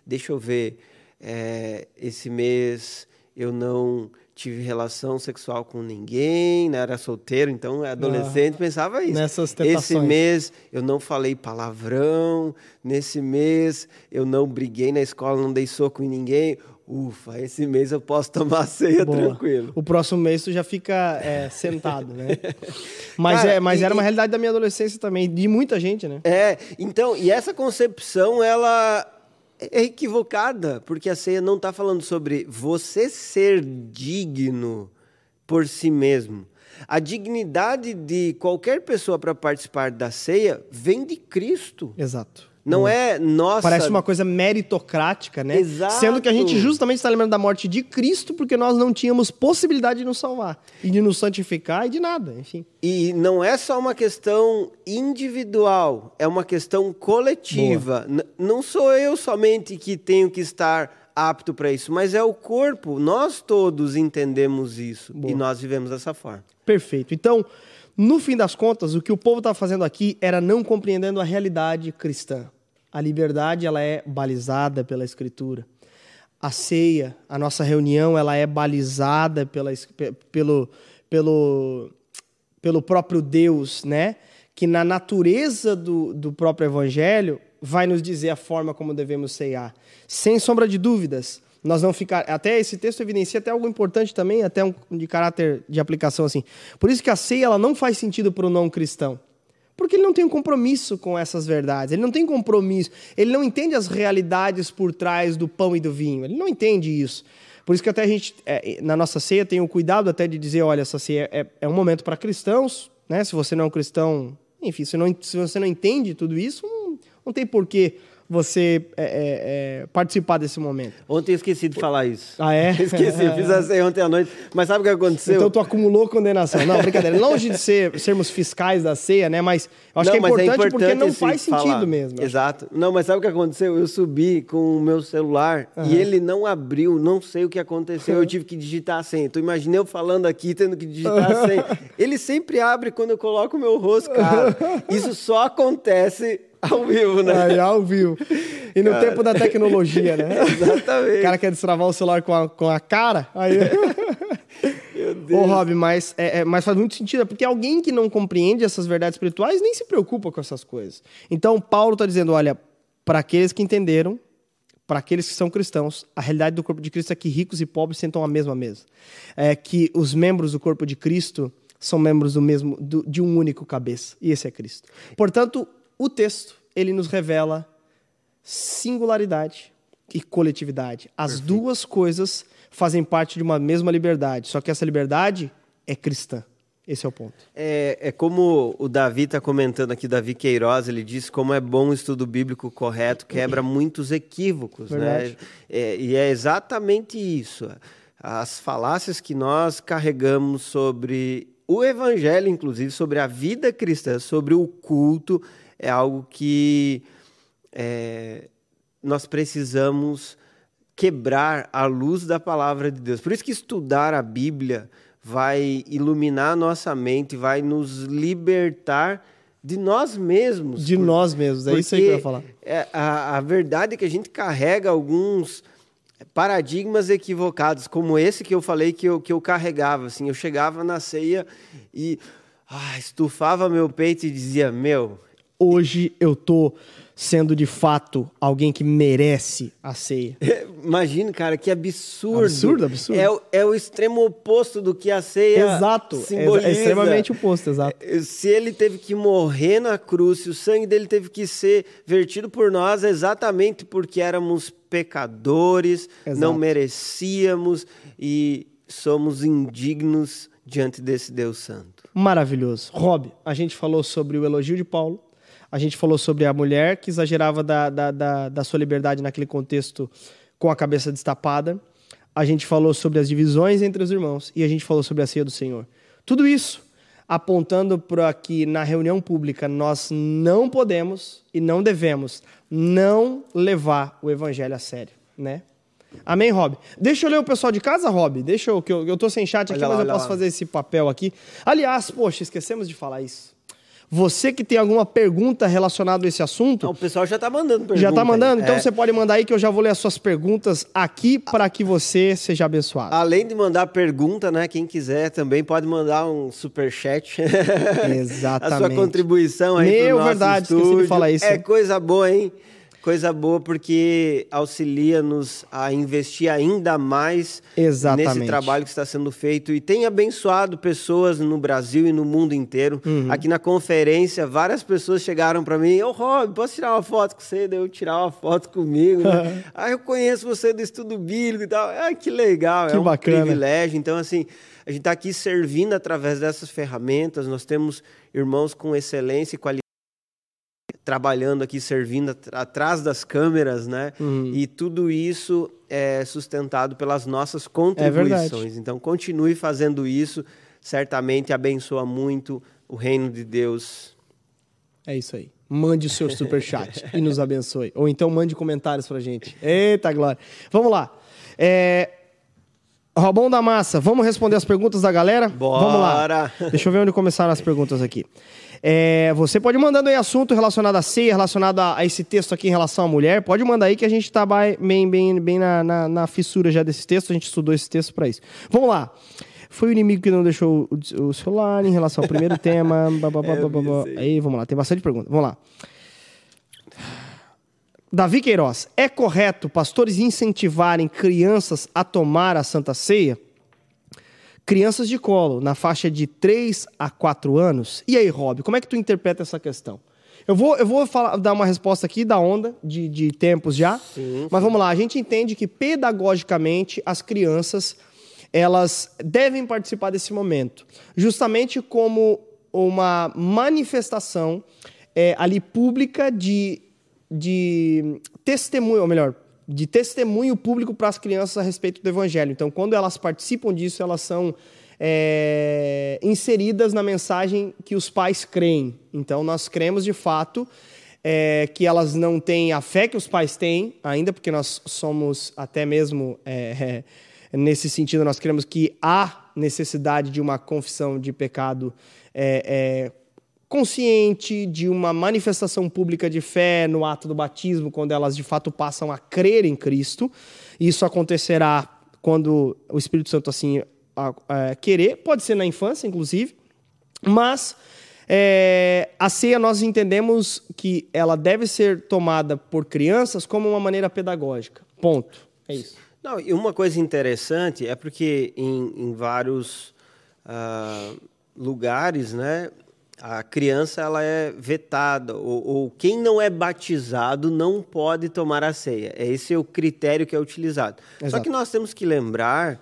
deixa eu ver, é, esse mês eu não tive relação sexual com ninguém, né? era solteiro, então adolescente ah, pensava isso. Nessas tentações. Esse mês eu não falei palavrão, nesse mês eu não briguei na escola, não dei soco em ninguém. Ufa, esse mês eu posso tomar ceia Boa. tranquilo. O próximo mês tu já fica é, sentado, né? Mas, Cara, é, mas e, era uma realidade da minha adolescência também, de muita gente, né? É, então, e essa concepção, ela é equivocada, porque a ceia não está falando sobre você ser digno por si mesmo. A dignidade de qualquer pessoa para participar da ceia vem de Cristo. Exato. Não é nossa. Parece uma coisa meritocrática, né? Exato. Sendo que a gente justamente está lembrando da morte de Cristo porque nós não tínhamos possibilidade de nos salvar e de nos santificar e de nada, enfim. E não é só uma questão individual, é uma questão coletiva. Não sou eu somente que tenho que estar apto para isso, mas é o corpo. Nós todos entendemos isso Boa. e nós vivemos dessa forma. Perfeito. Então, no fim das contas, o que o povo estava fazendo aqui era não compreendendo a realidade cristã. A liberdade ela é balizada pela Escritura. A ceia, a nossa reunião, ela é balizada pela, pelo, pelo, pelo próprio Deus, né? Que na natureza do, do próprio Evangelho vai nos dizer a forma como devemos ceiar. Sem sombra de dúvidas, nós não ficar. Até esse texto evidencia até algo importante também, até um de caráter de aplicação assim. Por isso que a ceia ela não faz sentido para o não cristão. Porque ele não tem um compromisso com essas verdades, ele não tem compromisso, ele não entende as realidades por trás do pão e do vinho, ele não entende isso. Por isso que até a gente, é, na nossa ceia, tem o cuidado até de dizer, olha, essa ceia é, é um momento para cristãos, né? Se você não é um cristão, enfim, se, não, se você não entende tudo isso, não, não tem porquê você é, é, é, participar desse momento. Ontem eu esqueci de falar isso. Ah, é? Esqueci, fiz a ceia ontem à noite. Mas sabe o que aconteceu? Então tu acumulou condenação. Não, brincadeira. Longe de ser, sermos fiscais da ceia, né? Mas eu acho Não, que é mas importante, porque não faz sentido falar. mesmo. Exato. Não, mas sabe o que aconteceu? Eu subi com o meu celular e ele não abriu, não sei o que aconteceu. Eu tive que digitar a senha. Tu imagina eu falando aqui, tendo que digitar a senha. Ele sempre abre quando eu coloco o meu rosto, cara. Isso só acontece ao vivo, né? Aí, ao vivo. E no tempo da tecnologia, né? Exatamente. O cara quer destravar o celular com a, com a cara, aí... Meu Deus. Ô, Rob, mas, é, é- mas faz muito sentido, é porque alguém que não compreende essas verdades espirituais nem se preocupa com essas coisas. Então, Paulo está dizendo: olha, para aqueles que entenderam, para aqueles que são cristãos, a realidade do corpo de Cristo é que ricos e pobres sentam à mesma mesa. É que os membros do corpo de Cristo são membros do mesmo, do- de um único cabeça, e esse é Cristo. Portanto, o texto, ele nos revela singularidade e coletividade. As duas coisas fazem parte de uma mesma liberdade, só que essa liberdade é cristã. Esse é o ponto. É, é como o Davi está comentando aqui, Davi Queiroz, ele diz como é bom o estudo bíblico correto, quebra muitos equívocos, né? É, e é exatamente isso. As falácias que nós carregamos sobre o evangelho, inclusive, sobre a vida cristã, sobre o culto, é algo que é, nós precisamos quebrar à luz da palavra de Deus. Por isso que estudar a Bíblia vai iluminar a nossa mente, vai nos libertar de nós mesmos. De Por- nós mesmos, é isso aí que eu ia falar. é, a, a verdade é que a gente carrega alguns paradigmas equivocados, como esse que eu falei que eu, que eu carregava. Assim, eu chegava na ceia e ah, estufava meu peito e dizia: Meu, Hoje eu tô sendo de fato alguém que merece a ceia. Imagina, cara, que absurdo. Absurdo, absurdo. É, o- é o extremo oposto do que a ceia Exato, simboliza. é, é extremamente oposto, exato. Se ele teve que morrer na cruz, se o sangue dele teve que ser vertido por nós, é exatamente porque éramos pecadores, Exato. não merecíamos e somos indignos diante desse Deus Santo. Maravilhoso. Rob, a gente falou sobre o elogio de Paulo, a gente falou sobre a mulher que exagerava da, da, da, da sua liberdade naquele contexto com a cabeça destapada, a gente falou sobre as divisões entre os irmãos e a gente falou sobre a ceia do Senhor. Tudo isso apontando para que na reunião pública nós não podemos e não devemos não levar o evangelho a sério, né? Amém, Rob? Deixa eu ler o pessoal de casa, Rob. Deixa eu, que eu, eu tô sem chat aqui, Olha lá, mas eu posso lá. fazer esse papel aqui. Aliás, poxa, esquecemos de falar isso. Você que tem alguma pergunta relacionada a esse assunto, Então, o pessoal já está mandando pergunta. já tá mandando? aí. Então É. você pode mandar aí que eu já vou ler as suas perguntas aqui para que você seja abençoado. Além de mandar pergunta, né? Quem quiser também pode mandar um super chat. Exatamente. A sua contribuição aí Meu, verdade, esqueci de estúdio. falar isso. É coisa boa, hein? Coisa boa porque auxilia-nos a investir ainda mais Exatamente. nesse trabalho que está sendo feito e tem abençoado pessoas no Brasil e no mundo inteiro. Uhum. Aqui na conferência, várias pessoas chegaram para mim: Ô, Rob, posso tirar uma foto com você? Daí eu tirar uma foto comigo. Né? ah, eu conheço você do estudo bíblico e tal. Ah, que legal, Que é um bacana. privilégio. Então, assim, a gente está aqui servindo através dessas ferramentas. Nós temos irmãos com excelência e qualidade trabalhando aqui, servindo at- atrás das câmeras, né? Uhum. E tudo isso é sustentado pelas nossas É contribuições. então, continue fazendo isso. Certamente abençoa muito o reino de Deus. É isso aí. Mande o seu superchat e nos abençoe. Ou então mande comentários pra gente. Eita, glória. Vamos lá. É... Robão da Massa, vamos responder as perguntas da galera? Bora! Vamos lá. Deixa eu ver onde começaram as perguntas aqui. É, você pode mandando aí assunto relacionado à ceia, relacionado a, a esse texto aqui em relação à mulher. Pode mandar aí que a gente tá bai- bem, bem, bem na, na, na fissura já desse texto. A gente estudou esse texto para isso. Vamos lá. Foi o inimigo que não deixou o, o celular em relação ao primeiro tema. Ba, ba. Aí, vamos lá. Tem bastante pergunta. Vamos lá. Davi Queiroz, é correto pastores incentivarem crianças a tomar a Santa Ceia? Crianças de colo, na faixa de 3 a 4 anos. E aí, Rob, como é que tu interpreta essa questão? Eu vou, eu vou falar- dar uma resposta aqui da onda, de, de tempos já. Sim, Mas vamos lá, a gente entende que pedagogicamente as crianças elas devem participar desse momento, justamente como uma manifestação é, ali pública de de testemunho, ou melhor, de testemunho público para as crianças a respeito do evangelho. Então, quando elas participam disso, elas são é, inseridas na mensagem que os pais creem. Então, nós cremos de fato é, que elas não têm a fé que os pais têm ainda, porque nós somos até mesmo é, nesse sentido, nós cremos que há necessidade de uma confissão de pecado é, é, consciente, de uma manifestação pública de fé no ato do batismo, quando elas de fato passam a crer em Cristo. Isso acontecerá quando o Espírito Santo assim a, a querer, pode ser na infância, inclusive, mas é, a ceia nós entendemos que ela deve ser tomada por crianças como uma maneira pedagógica. Ponto. É isso. Não, e uma coisa interessante é porque em, em vários uh, lugares, né, a criança ela é vetada ou, ou, quem não é batizado não pode tomar a ceia. Esse é o critério que é utilizado. Exato. Só que nós temos que lembrar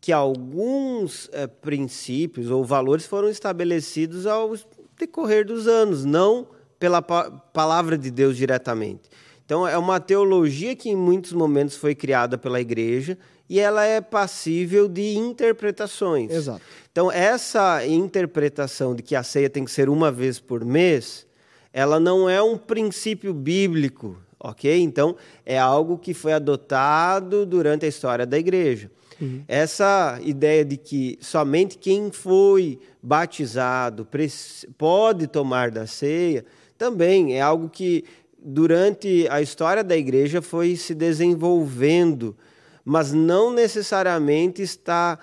que alguns é, princípios ou valores foram estabelecidos ao decorrer dos anos, não pela pa palavra de Deus diretamente. Então é uma teologia que em muitos momentos foi criada pela igreja e ela é passível de interpretações. Exato. Então, essa interpretação de que a ceia tem que ser uma vez por mês, ela não é um princípio bíblico, ok? Então, é algo que foi adotado durante a história da igreja. Uhum. Essa ideia de que somente quem foi batizado pode tomar da ceia, também é algo que durante a história da igreja foi se desenvolvendo mas não necessariamente está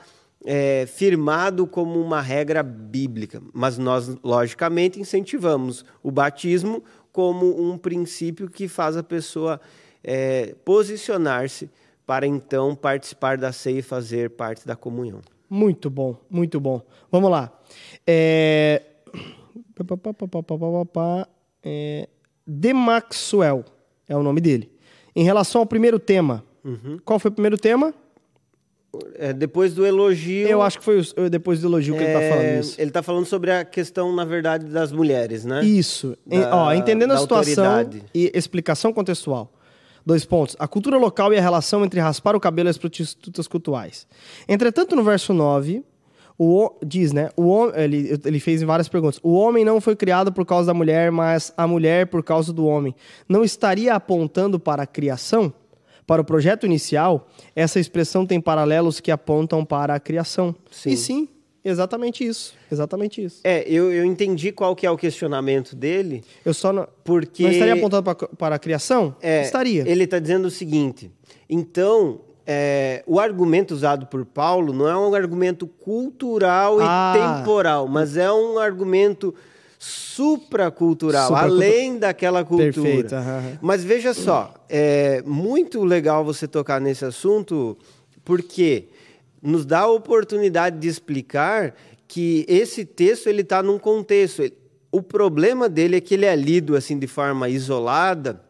é, firmado como uma regra bíblica. Mas nós, logicamente, incentivamos o batismo como um princípio que faz a pessoa é, posicionar-se para então participar da ceia e fazer parte da comunhão. Muito bom, muito bom. Vamos lá. É... É... De Maxwell é o nome dele. Em relação ao primeiro tema, Uhum. Qual foi o primeiro tema? É, depois do elogio. Eu acho que foi o, depois do elogio que é, ele está falando isso. Ele está falando sobre a questão, na verdade, das mulheres, né? Isso. Da, Ó, entendendo a situação autoridade. e explicação contextual. Dois pontos. A cultura local e a relação entre raspar o cabelo e as prostitutas cultuais. Entretanto, no verso 9, o, diz, né? O, ele, ele fez várias perguntas. O homem não foi criado por causa da mulher, mas a mulher por causa do homem. Não estaria apontando para a criação? Para o projeto inicial, essa expressão tem paralelos que apontam para a criação. Sim. E sim, exatamente isso. Exatamente isso. É, eu, eu entendi qual que é o questionamento dele. Eu só não. Porque. Não estaria apontando para, para a criação? É, estaria. Ele está dizendo o seguinte. Então, é, o argumento usado por Paulo não é um argumento cultural ah. e temporal, mas é um argumento supracultural, além daquela cultura. Perfeito. Uhum. Mas veja só, é muito legal você tocar nesse assunto, porque nos dá a oportunidade de explicar que esse texto ele está num contexto. O problema dele é que ele é lido assim de forma isolada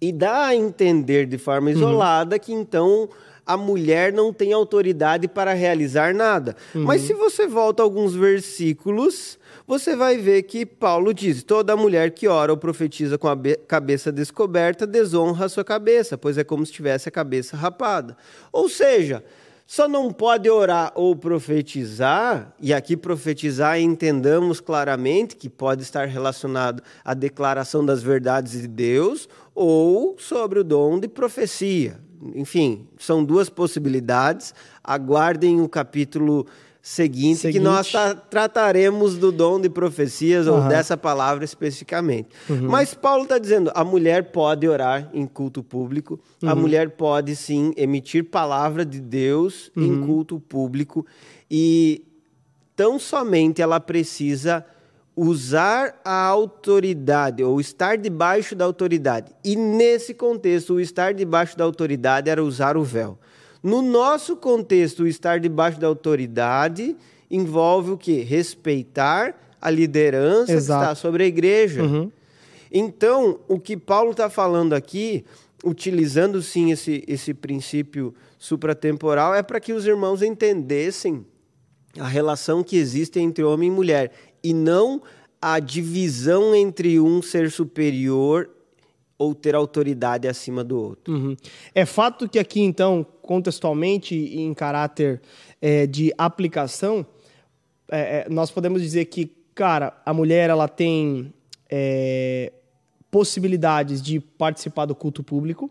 e dá a entender de forma uhum. isolada uhum. que então a mulher não tem autoridade para realizar nada. Uhum. Mas se você volta alguns versículos, você vai ver que Paulo diz: toda mulher que ora ou profetiza com a cabeça descoberta desonra a sua cabeça, pois é como se tivesse a cabeça rapada. Ou seja, só não pode orar ou profetizar, e aqui profetizar entendamos claramente que pode estar relacionado à declaração das verdades de Deus ou sobre o dom de profecia. Enfim, são duas possibilidades. Aguardem o capítulo seguinte, seguinte. que nós tra trataremos do dom de profecias uhum. ou dessa palavra especificamente. Uhum. Mas Paulo está dizendo: a mulher pode orar em culto público, uhum. a mulher pode sim emitir palavra de Deus em uhum. culto público e tão somente ela precisa usar a autoridade ou estar debaixo da autoridade. E nesse contexto, o estar debaixo da autoridade era usar o véu. No nosso contexto, o estar debaixo da autoridade envolve o que? Respeitar a liderança Exato. que está sobre a igreja. Uhum. Então, o que Paulo está falando aqui, utilizando sim esse, esse princípio supratemporal, é para que os irmãos entendessem a relação que existe entre homem e mulher e não a divisão entre um ser superior ou ter autoridade acima do outro. Uhum. É fato que aqui, então, contextualmente e em caráter é, de aplicação, é, é, nós podemos dizer que, cara, a mulher ela tem é, possibilidades de participar do culto público,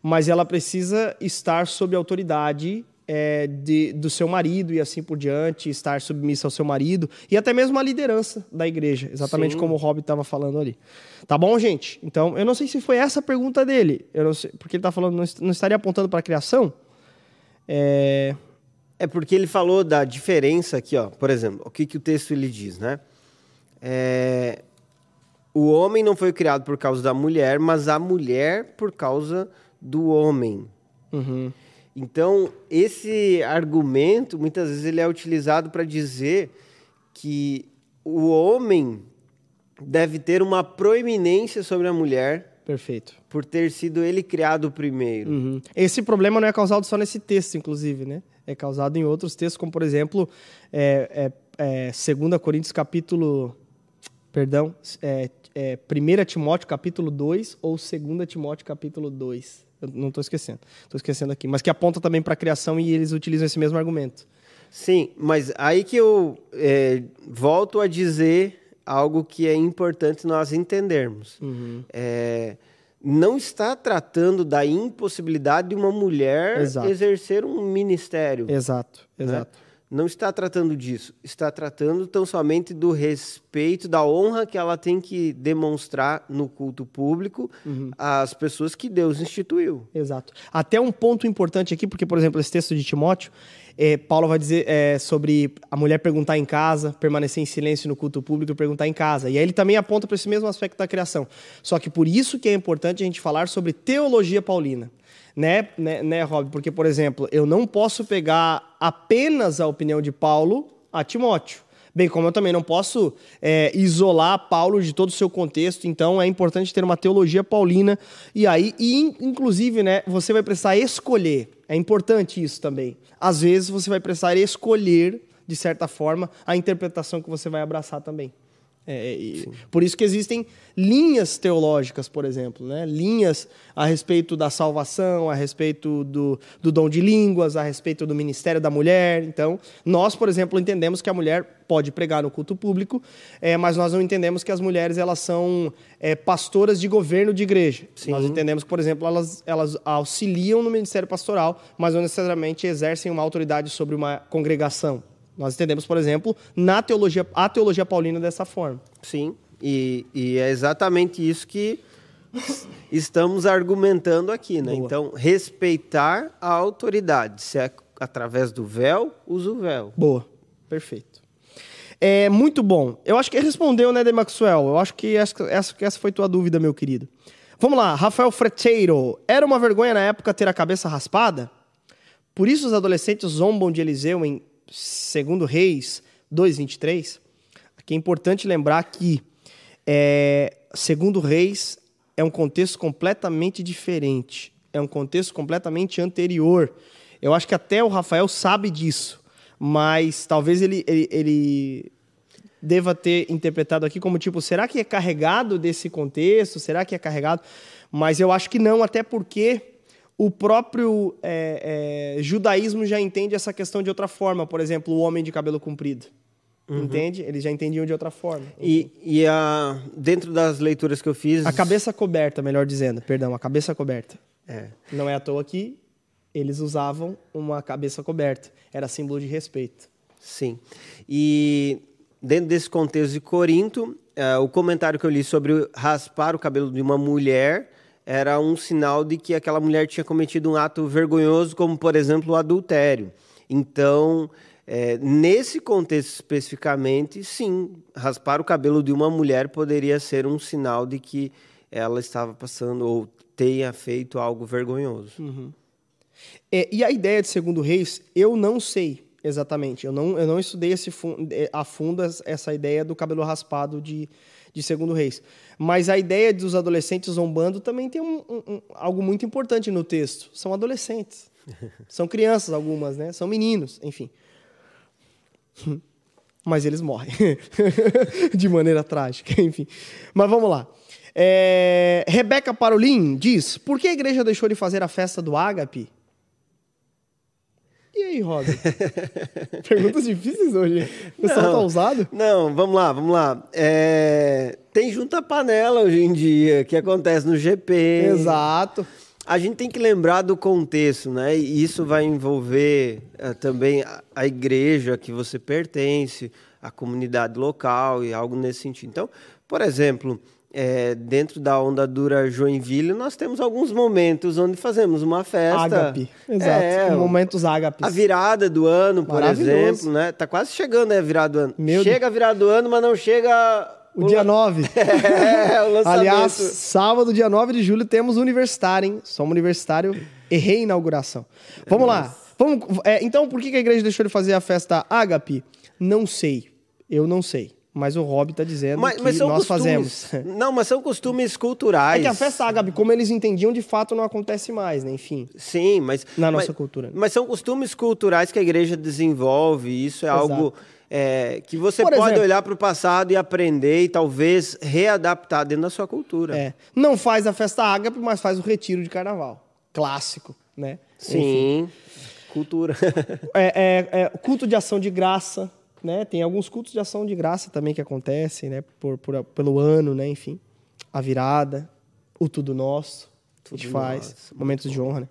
mas ela precisa estar sob autoridade é, de, do seu marido e assim por diante, estar submissa ao seu marido e até mesmo a liderança da igreja, exatamente Sim. como o Rob estava falando ali. Tá bom, gente? Então, eu não sei se foi essa a pergunta dele, sei, porque ele está falando, não, não estaria apontando para a criação? É... é porque ele falou da diferença aqui, ó, por exemplo, o que, que o texto ele diz, né? É... O homem não foi criado por causa da mulher, mas a mulher por causa do homem. Uhum. Então, esse argumento, muitas vezes, ele é utilizado para dizer que o homem deve ter uma proeminência sobre a mulher. Perfeito. Por ter sido ele criado primeiro. Uhum. Esse problema não é causado só nesse texto, inclusive, né? É causado em outros textos, como, por exemplo, é, é, é 2 Coríntios capítulo... Perdão, é, é 1 Timóteo capítulo 2 ou 2 Timóteo capítulo 2. Eu não estou esquecendo. Estou esquecendo aqui. Mas que aponta também para a criação e eles utilizam esse mesmo argumento. Sim, mas aí que eu é, volto a dizer algo que é importante nós entendermos. Uhum. É, não está tratando da impossibilidade de uma mulher exato. exercer um ministério. Exato, né? exato. Não está tratando disso, está tratando tão somente do respeito, da honra que ela tem que demonstrar no culto público uhum. às pessoas que Deus instituiu. Exato. Até um ponto importante aqui, porque, por exemplo, esse texto de Timóteo, é, Paulo vai dizer é, sobre a mulher perguntar em casa, permanecer em silêncio no culto público e perguntar em casa. E aí ele também aponta para esse mesmo aspecto da criação. Só que por isso que é importante a gente falar sobre teologia paulina né, né, né, Rob? Porque, por exemplo, eu não posso pegar apenas a opinião de Paulo a Timóteo. Bem, como eu também não posso é, isolar Paulo de todo o seu contexto, então é importante ter uma teologia paulina. E aí, e, inclusive, né, você vai precisar escolher. É importante isso também. Às vezes você vai precisar escolher, de certa forma, a interpretação que você vai abraçar também. É, por isso que existem linhas teológicas, por exemplo, né? linhas a respeito da salvação, a respeito do, do dom de línguas, a respeito do ministério da mulher. Então, nós, por exemplo, entendemos que a mulher pode pregar no culto público, é, mas nós não entendemos que as mulheres elas são é, pastoras de governo de igreja. Sim. Nós entendemos que, por exemplo, elas, elas auxiliam no ministério pastoral, mas não necessariamente exercem uma autoridade sobre uma congregação. Nós entendemos, por exemplo, na teologia, a teologia paulina dessa forma. Sim, e, e é exatamente isso que estamos argumentando aqui, né? Boa. Então, respeitar a autoridade. Se é através do véu, usa o véu. Boa, perfeito. É muito bom. Eu acho que respondeu, né, de Maxwell? Eu acho que essa, essa, essa foi tua dúvida, meu querido. Vamos lá, Rafael Freteiro. Era uma vergonha na época ter a cabeça raspada? Por isso os adolescentes zombam de Eliseu em segundo Reis 2:23, aqui é importante lembrar que é, segundo Reis é um contexto completamente diferente, é um contexto completamente anterior. Eu acho que até o Rafael sabe disso, mas talvez ele, ele, ele deva ter interpretado aqui como tipo, será que é carregado desse contexto? Será que é carregado? Mas eu acho que não, até porque o próprio é, é, judaísmo já entende essa questão de outra forma. Por exemplo, o homem de cabelo comprido. Uhum. Entende? Eles já entendiam de outra forma. E, e a, dentro das leituras que eu fiz. A cabeça coberta, melhor dizendo, perdão, a cabeça coberta. É. Não é à toa que eles usavam uma cabeça coberta. Era símbolo de respeito. Sim. E dentro desse contexto de Corinto, uh, o comentário que eu li sobre raspar o cabelo de uma mulher era um sinal de que aquela mulher tinha cometido um ato vergonhoso, como, por exemplo, o adultério. Então, é, nesse contexto especificamente, sim, raspar o cabelo de uma mulher poderia ser um sinal de que ela estava passando ou tenha feito algo vergonhoso. Uhum. É, e a ideia de segundo reis, eu não sei exatamente. Eu não, eu não estudei esse, é, a fundo essa ideia do cabelo raspado de, de Segundo Reis. Mas a ideia dos adolescentes zombando também tem um, um, algo muito importante no texto. São adolescentes. São crianças algumas, né? São meninos, enfim. Mas eles morrem. de maneira trágica, enfim. Mas vamos lá. É, Rebeca Parolin diz: Por que a igreja deixou de fazer a festa do ágape? E aí, Rob? Perguntas difíceis hoje. O pessoal tá ousado? Não, vamos lá, vamos lá. É, tem junta panela hoje em dia, que acontece no GP. Exato. A gente tem que lembrar do contexto, né? E isso vai envolver eh, também a, a igreja que você pertence, a comunidade local e algo nesse sentido. Então, por exemplo, é, dentro da Onda Dura Joinville, nós temos alguns momentos onde fazemos uma festa. Ágape. Exato. É, Momentos ágapes. a virada do ano, por exemplo, né? Tá quase chegando né, a virada do ano. Meu chega a virada do ano, mas não chega O dia 9. É, o lançamento. Aliás, sábado, dia 9 de julho, temos universitário, hein? Somos universitário e reinauguração. Vamos lá. Vamos, é, então, por que a igreja deixou de fazer a festa ágape? Não sei. Eu não sei. Mas o Rob tá dizendo mas, que mas nós costumes. fazemos. Não, mas são costumes culturais. É que a festa ágape, como eles entendiam, de fato não acontece mais, né? Enfim. Sim, mas. Na mas- nossa cultura, né? Mas são costumes culturais que a igreja desenvolve. Isso é Exato. algo é, que você Por pode exemplo- olhar para o passado e aprender e talvez readaptar dentro da sua cultura. É. Não faz a festa ágape, mas faz o retiro de carnaval. Clássico, né? Sim, cultura. É, é, é, culto de ação de graça, né? Tem alguns cultos de ação de graça também que acontecem, né? Por, por- pelo ano, né? Enfim, a virada, o tudo nosso, a gente Tudo faz, nosso, momentos de honra, né?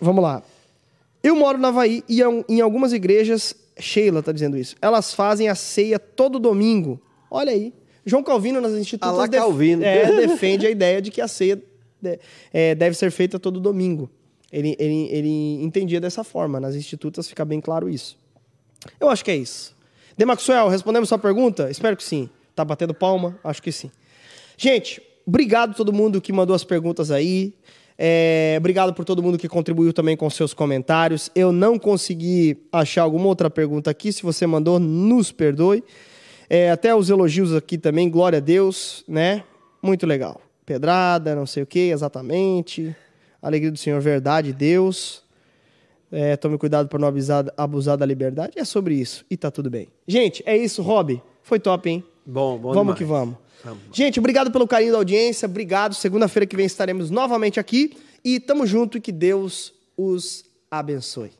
Vamos lá. Eu moro na Havaí e em- algumas igrejas, Sheila tá dizendo isso, elas fazem a ceia todo domingo. Olha aí. João Calvino nas institutas Alá def- Calvino. é, defende a ideia de que a ceia de- é, deve ser feita todo domingo. Ele, ele, ele entendia dessa forma. Nas institutas fica bem claro isso. Eu acho que é isso. De Maxwell, respondemos sua pergunta? Espero que sim. Tá batendo palma? Acho que sim. Gente, obrigado a todo mundo que mandou as perguntas aí. É, obrigado por todo mundo que contribuiu também com seus comentários. Eu não consegui achar alguma outra pergunta aqui. Se você mandou, nos perdoe. É, até os elogios aqui também, glória a Deus, né? Muito legal. Pedrada, não sei o que, exatamente. Alegria do Senhor, verdade, Deus. É, tome cuidado para não abusar, abusar da liberdade. É sobre isso. E tá tudo bem. Gente, é isso, Rob. Foi top, hein? Bom, bom vamos demais. que vamos. Vamos. Gente, obrigado pelo carinho da audiência. Obrigado. Segunda-feira que vem estaremos novamente aqui. E tamo junto e que Deus os abençoe.